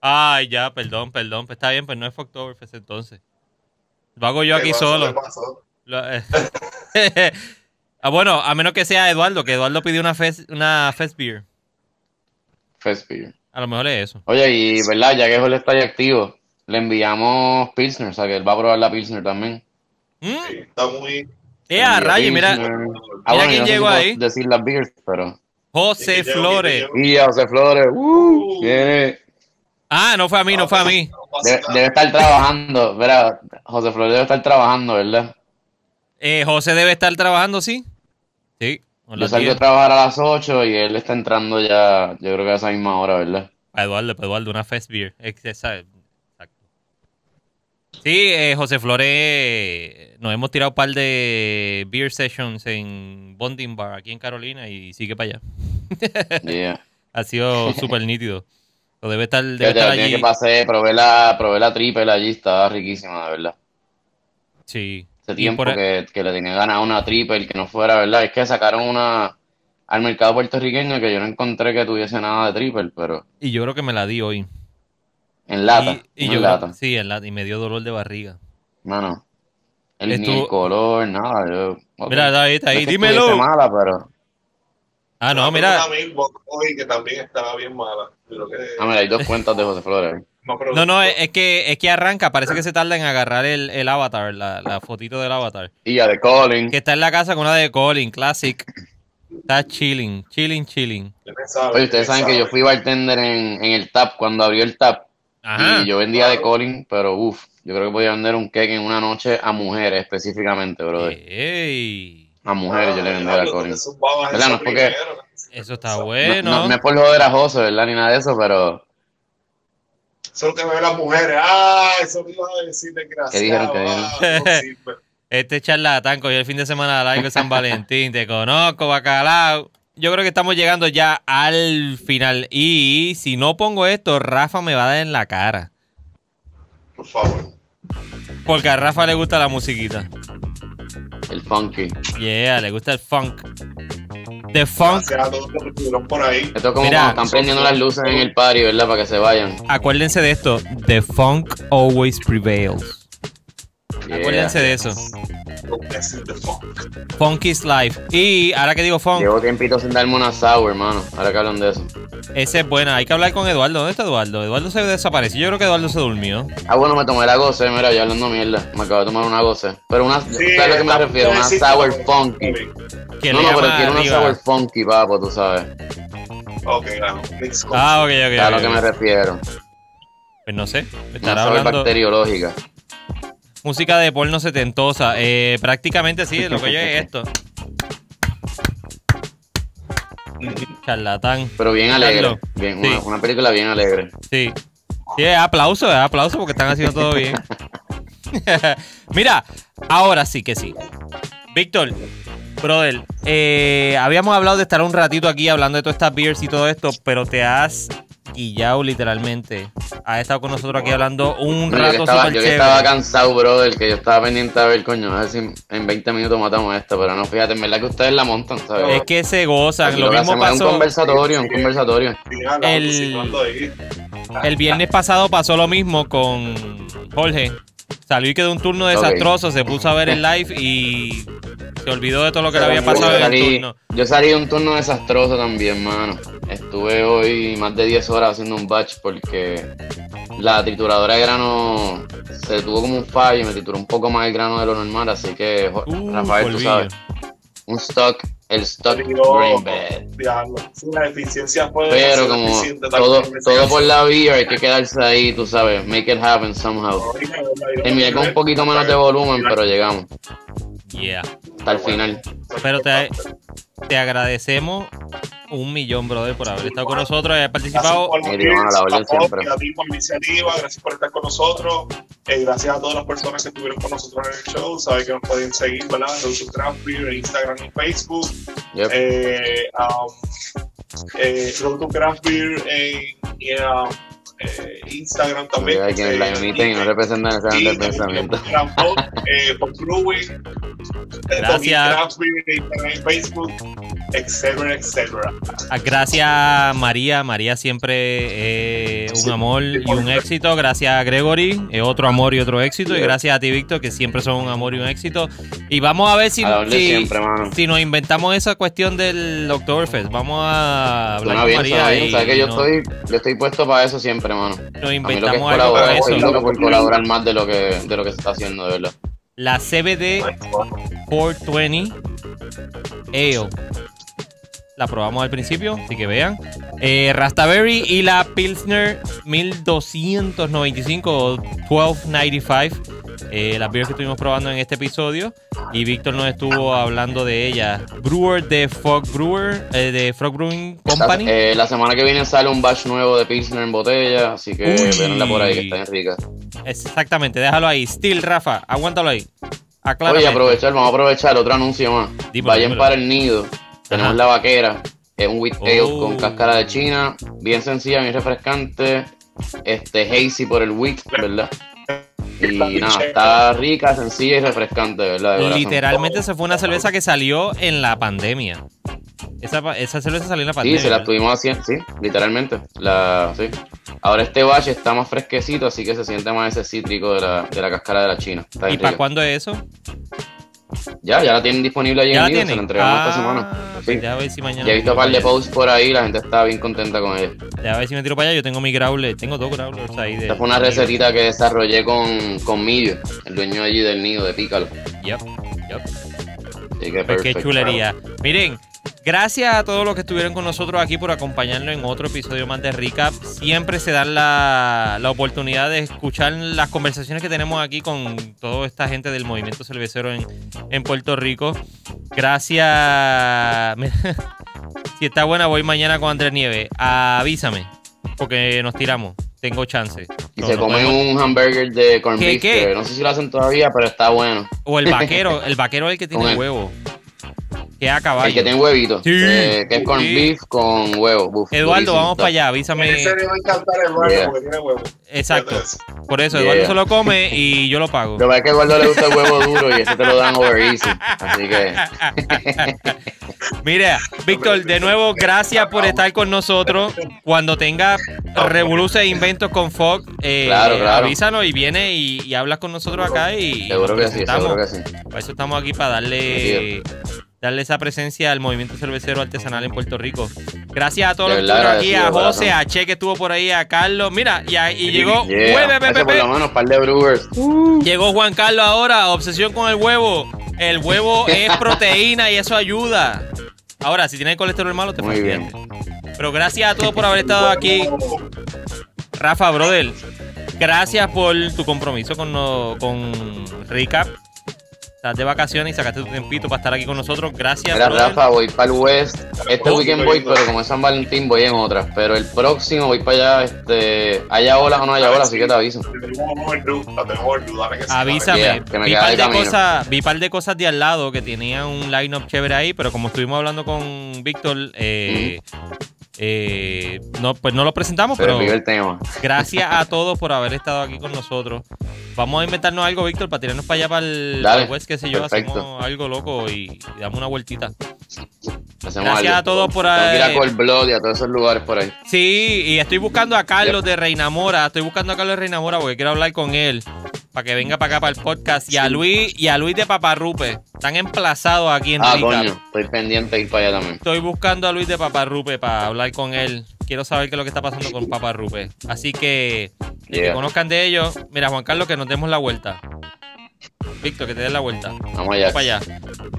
A: Ay, ya, perdón, perdón. Pues está bien, pues no es Fogtoberfest entonces. Lo hago yo
B: ¿Qué
A: aquí solo.
B: ¿Qué pasó?
A: Lo- eh. Ah, bueno, a menos que sea Eduardo, que Eduardo pidió una Fest, una fest Beer.
C: Fest beer.
A: A lo mejor es eso.
C: Oye, y verdad, ya que Jorge está ahí activo, le enviamos Pilsner, o sea que él va a probar la Pilsner también.
A: ¿Mm?
B: Sí, está muy.
A: Eh, a rayo, mira. Mira
C: Ah, bueno,
A: quién
C: no
A: llegó
C: si
A: ahí.
C: Decir las beers, pero.
A: José. Flores.
B: ¿Quién
C: Y a José Flores, uh, viene.
A: Ah, no fue a mí, no fue a mí.
C: Debe, debe estar trabajando, verá, José Flores debe estar trabajando, ¿verdad?
A: Eh, José debe estar trabajando, ¿sí? Sí.
C: Yo salgo a
A: 10.
C: trabajar a las 8 y él está entrando ya, yo creo que a esa misma hora, ¿verdad?
A: Eduardo, para Eduardo, una Fest Beer. Exacto. Sí, eh, José Flores, nos hemos tirado un par de beer sessions en Bonding Bar aquí en Carolina y sigue para allá. (laughs)
C: Yeah.
A: Ha sido súper nítido. O debe estar, debe
C: Fíjate,
A: estar allí.
C: que pasé, probé la, probé la triple allí, estaba riquísima, de verdad.
A: Sí.
C: Hace
A: Y
C: tiempo
A: por-
C: que, que le tenía ganas a una triple que no fuera, ¿verdad? Es que sacaron una al mercado puertorriqueño que yo no encontré que tuviese nada de triple, pero
A: Y yo creo que me la di hoy.
C: en lata,
A: Y, yo
C: en
A: creo-
C: lata.
A: sí, en lata. Y me dio dolor de barriga.
C: Mano, el, ni el color, nada. Yo.
A: Mira, está ahí,
C: No es que
A: Dímelo.
C: mala, pero.
A: Ah, no, mira.
B: Hoy que también estaba bien mala. Creo que-
C: Ah, mira, hay dos cuentas de José Flores.
B: No,
A: No, no, es, es que, es que arranca. Parece que se tarda en agarrar el, el avatar, la, la fotito del avatar.
C: Y ya de Colin.
A: Que está en la casa con una de Colin, Classic. Está chilling, chilling, chilling.
C: Oye, ustedes
B: ¿Quién
C: saben que yo fui bartender en, en el TAP cuando abrió el TAP.
A: Ajá.
C: Y yo vendía de Colin, pero uff, yo creo que podía vender un cake en una noche a mujeres específicamente, brother.
A: Ey,
C: A mujeres yo le vendía a Colin.
B: eso
C: No es porque-
A: eso está
C: No,
A: bueno.
C: no, no es por joder a José, ¿verdad? Ni nada de eso, pero
B: Eso es lo que ven las mujeres. Ah, eso me iba a decir desgraciado.
C: ¿Qué dijeron? ¿Qué dijeron?
B: Ah, no. (laughs)
A: Este charlatán cogió el fin de semana largo de San Valentín. Te conozco, bacalao. Yo creo que estamos llegando ya al final. Y si no pongo esto, Rafa me va a dar en la cara.
B: Por favor.
A: Porque a Rafa le gusta la musiquita.
C: el funky.
A: Yeah, le gusta el funk. The funk.
B: Gracias a todos los que estuvieron por ahí.
C: Esto es como
A: Mira,
C: cuando están prendiendo las luces en el party, ¿verdad? Para que se vayan.
A: Acuérdense de esto. The funk always prevails.
C: Yeah.
A: Acuérdense de eso.
B: Funk.
A: Funk is life. Y ahora que digo funk,
C: Llevo tiempito sin darme una sour, hermano. Ahora que hablan de eso.
A: esa es buena. Hay que hablar con Eduardo. ¿Dónde está Eduardo? Eduardo se desapareció. Yo creo que Eduardo se durmió.
C: Ah, bueno, me tomé la goce, mira, ya hablando mierda. Me acabo de tomar una goce. Pero una,
B: Sí,
C: ¿sabes a lo que me refiero? Una sour funky.
A: Que
C: No,
A: le
C: no, pero quiero una sour funky, papo, tú sabes.
B: Ok, claro. Mix
A: Ah, ok, ok.
C: A lo que me refiero.
A: Pues no sé.
C: Una
A: Estará hablando
C: bacteriológica.
A: música de porno setentosa. Eh, prácticamente sí, lo que yo es esto. (laughs) Charlatán.
C: Pero bien alegre.
A: Carlos.
C: Bien,
A: Sí.
C: una, una película bien alegre.
A: Sí. Sí, aplauso, aplauso porque están haciendo todo bien. (laughs) (laughs) Mira, ahora sí que sí. Víctor, brother, eh, habíamos hablado de estar un ratito aquí hablando de todas estas beers y todo esto, pero te has guillado literalmente. Has estado con nosotros aquí hablando un
C: No, yo
A: rato
C: estaba, yo que
A: chévere.
C: estaba cansado, brother, que yo estaba pendiente a ver, coño, a ver si en 20 minutos matamos esto, pero no, fíjate, en verdad que ustedes la montan, ¿sabes?
A: Es que se gozan. Lo mismo
C: es un
A: pasó.
C: conversatorio, un conversatorio.
A: El-. El viernes pasado pasó lo mismo con Jorge. Salió y quedó un turno desastroso, se puso a ver el live y se olvidó de todo lo que le había pasado
C: yo,
A: en el
C: salí,
A: turno.
C: yo salí de un turno desastroso también, mano. Estuve hoy más de 10 horas haciendo un batch porque la trituradora de grano se tuvo como un fallo y me trituró un poco más el grano de lo normal, así que
A: Uh,
C: Rafael, tú sabes, un stock, el stock
B: Digo,
C: grain bed. Pero como todo, todo por la vía, hay que quedarse ahí, tú sabes, make it happen somehow. Terminé con un poquito menos de volumen, pero llegamos
A: Yeah.
C: Hasta el final.
A: Pero te, te agradecemos un millón, brother, por haber estado con nosotros y haber participado.
B: Gracias por
C: la
B: iniciativa, gracias por estar con nosotros, eh, gracias a todas las personas que estuvieron con nosotros en el show, saben que nos pueden seguir, ¿verdad? En Craft en Instagram y Facebook,
C: Yep.
B: eh, um, eh, Road to Craft Beer en, y en, um, eh, Instagram también.
C: Hay quienes la
B: eh,
C: emiten y no representan del
B: también
C: pensamiento. (laughs)
B: Voz, eh, por Brewing, eh,
A: Gracias.
B: Instagram y Facebook, etcétera, etcétera.
A: Ah, Gracias María, María siempre es un amor y un éxito. Gracias a Gregory, es otro amor y otro éxito. Y gracias a ti, Víctor, que siempre son un amor y un éxito. Y vamos a ver si,
C: A
A: si,
C: siempre,
A: si nos inventamos esa cuestión del Oktoberfest. Vamos a hablar con
C: bien,
A: María y
C: Sabes que yo
A: no-
C: estoy, yo estoy puesto para eso siempre, mano.
A: nos
C: A mí lo que es
A: inventamos algo para eso.
C: loco por colaborar más de lo que, de lo que se está haciendo, de verdad.
A: La CBD 420 Ale. La probamos al principio, así que vean. Eh, Rastaberry y la Pilsner 1295 o 1295. Eh, las beers que estuvimos probando en este episodio. Y Víctor nos estuvo hablando de ella. Brewer de Frog Brewer, eh, de Frog Brewing Company.
C: La, eh, la semana que viene sale un batch nuevo de Pilsner en botella, así que
A: Uy.
C: véanla por ahí, que está bien rica.
A: Exactamente, déjalo ahí. Steel, Rafa, aguántalo ahí. Aclárame.
C: Oye, aprovechar, vamos a aprovechar otro anuncio más.
A: Dímelo,
C: Vayan
A: dímelo.
C: para el nido. Tenemos la vaquera. Es un wheat ale
A: Oh.
C: con cáscara de china. Bien sencilla, bien refrescante. Este hazy por el wheat, ¿verdad? Y nada, está rica, sencilla y refrescante, ¿verdad? De corazón.
A: Literalmente se fue una cerveza que salió en la pandemia. Esa, esa cerveza salió en la
C: Sí,
A: pandemia.
C: se la estuvimos haciendo, sí, literalmente. La, sí. Ahora este batch está más fresquecito, así que se siente más ese cítrico de la, de la cáscara de la china. Está
A: ¿Y para cuándo es eso?
C: Ya, ya la tienen disponible allí
A: ¿Ya
C: en
A: la
C: Nido, se la entregamos esta
A: Ah,
C: semana.
A: pues
C: Sí.
A: déjame ver si mañana.
C: Ya he visto un par de posts por ahí, la gente está bien contenta con ella.
A: Déjame ver si me tiro para allá. Yo tengo mi growler. Tengo dos growlers ahí. De,
C: Esta fue una recetita que desarrollé con, con Millo, el dueño allí del nido de Pícalo.
A: Yep, yep.
C: Así que
A: Pues qué
C: perfecto.
A: chulería. Miren, gracias a todos los que estuvieron con nosotros aquí por acompañarnos en otro episodio más de Recap. Siempre se dan la, la oportunidad de escuchar las conversaciones que tenemos aquí con toda esta gente del movimiento cervecero en, en Puerto Rico. Gracias. (laughs) si está buena, voy mañana con Andrés Nieves. Avísame, porque nos tiramos. Tengo chance.
C: Y
A: No,
C: se
A: no
C: comen
A: podemos-
C: un hamburger de corn
A: ¿Qué,
C: beef, no sé si lo hacen todavía, pero está bueno.
A: O el (laughs) vaquero. El vaquero es el que tiene huevo. Que es a caballo.
C: El que tiene huevitos,
A: Sí.
C: eh, que es corn
A: Sí.
C: beef con huevo. Uf,
A: Eduardo, vamos para allá,
B: En
A: avísame.
B: serio me encanta el barrio
C: Yeah.
B: porque tiene huevo.
A: Exacto. Por eso,
C: Yeah.
A: Eduardo se lo come y yo lo pago.
C: Lo que pasa es que a Eduardo le gusta el huevo duro y ese te lo dan over easy. Así que (laughs)
A: Mira, Víctor, de nuevo, gracias por estar con nosotros. Cuando tenga revoluciones e inventos con Fog, eh,
C: Claro, claro.
A: avísanos y viene y, y hablas con nosotros acá y
C: seguro que sí, seguro que sí.
A: Para eso estamos aquí, para darle, darle esa presencia al movimiento cervecero artesanal en Puerto Rico. Gracias a todos los que estuvieron aquí, a José, a Che que estuvo por ahí, a Carlos. Mira, y, a- y llegó
C: Yeah,
A: Hueve,
C: ese por lo menos, par de brewers.
A: Llegó Juan Carlos ahora, obsesión con el huevo. El huevo (laughs) es proteína y eso ayuda. Ahora, si tienes colesterol malo, te
C: Muy
A: fastidiaste. Pero gracias a todos por haber estado aquí. Rafa, brother, gracias por tu compromiso con, no- con Recap. Estás de vacaciones y sacaste tu tiempito para estar aquí con nosotros. Gracias,
C: Mira,
A: brother.
C: Rafa, voy para el West. Este
B: Oh,
C: weekend voy, pero como es San Valentín, voy en otras. Pero el próximo voy para allá, este, haya olas o no haya olas, así que te aviso.
A: Avísame.
C: Yeah, que me
A: vi, par
C: de
A: cosas, vi par de cosas de al lado que tenían un line-up chévere ahí, pero como estuvimos hablando con Víctor, eh, eh, no, pues no lo presentamos,
C: Pero el tema.
A: gracias a (laughs) todos por haber estado aquí con nosotros. Vamos a inventarnos algo, Víctor, para tirarnos para allá para el,
C: Dale,
A: para el West, qué sé yo,
C: perfecto.
A: hacemos algo loco y, y damos una vueltita.
C: Hacemos
A: Gracias
C: algo.
A: a todos por
C: que ir
A: ahí.
C: a Cold Blood y a todos esos lugares por ahí.
A: Sí, y estoy buscando a Carlos de Reinamora. Estoy buscando a Carlos de Reinamora porque quiero hablar con él. Para que venga para acá para el podcast. Y a Luis, y a Luis de Paparrupe. Están emplazados aquí en
C: Ah,
A: Recap.
C: coño, estoy pendiente de ir para allá también.
A: Estoy buscando a Luis de Paparrupe para hablar con él. quiero saber qué es lo que está pasando con Papa Rupe. Así que, que
C: Yeah.
A: conozcan de ellos. Mira, Juan Carlos, que nos demos la vuelta. Víctor, que te den la vuelta.
C: Vamos allá.
A: Vamos para allá.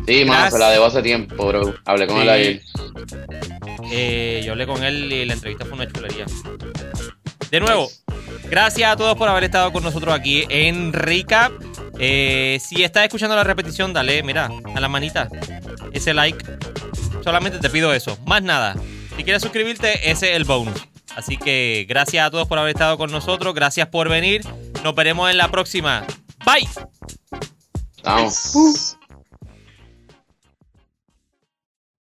C: Sí, mano, se la debo hace tiempo, bro. Hablé con
A: Sí.
C: él ayer.
A: Eh, yo hablé con él y la entrevista fue una chulería. De nuevo, gracias a todos por haber estado con nosotros aquí en Recap. Eh, si estás escuchando la repetición, dale, mira, a la manita, ese like. Solamente te pido eso, más nada. Si quieres suscribirte, ese es el bonus. Así que gracias a todos por haber estado con nosotros, gracias por venir. Nos veremos en la próxima. Bye.
C: Vamos.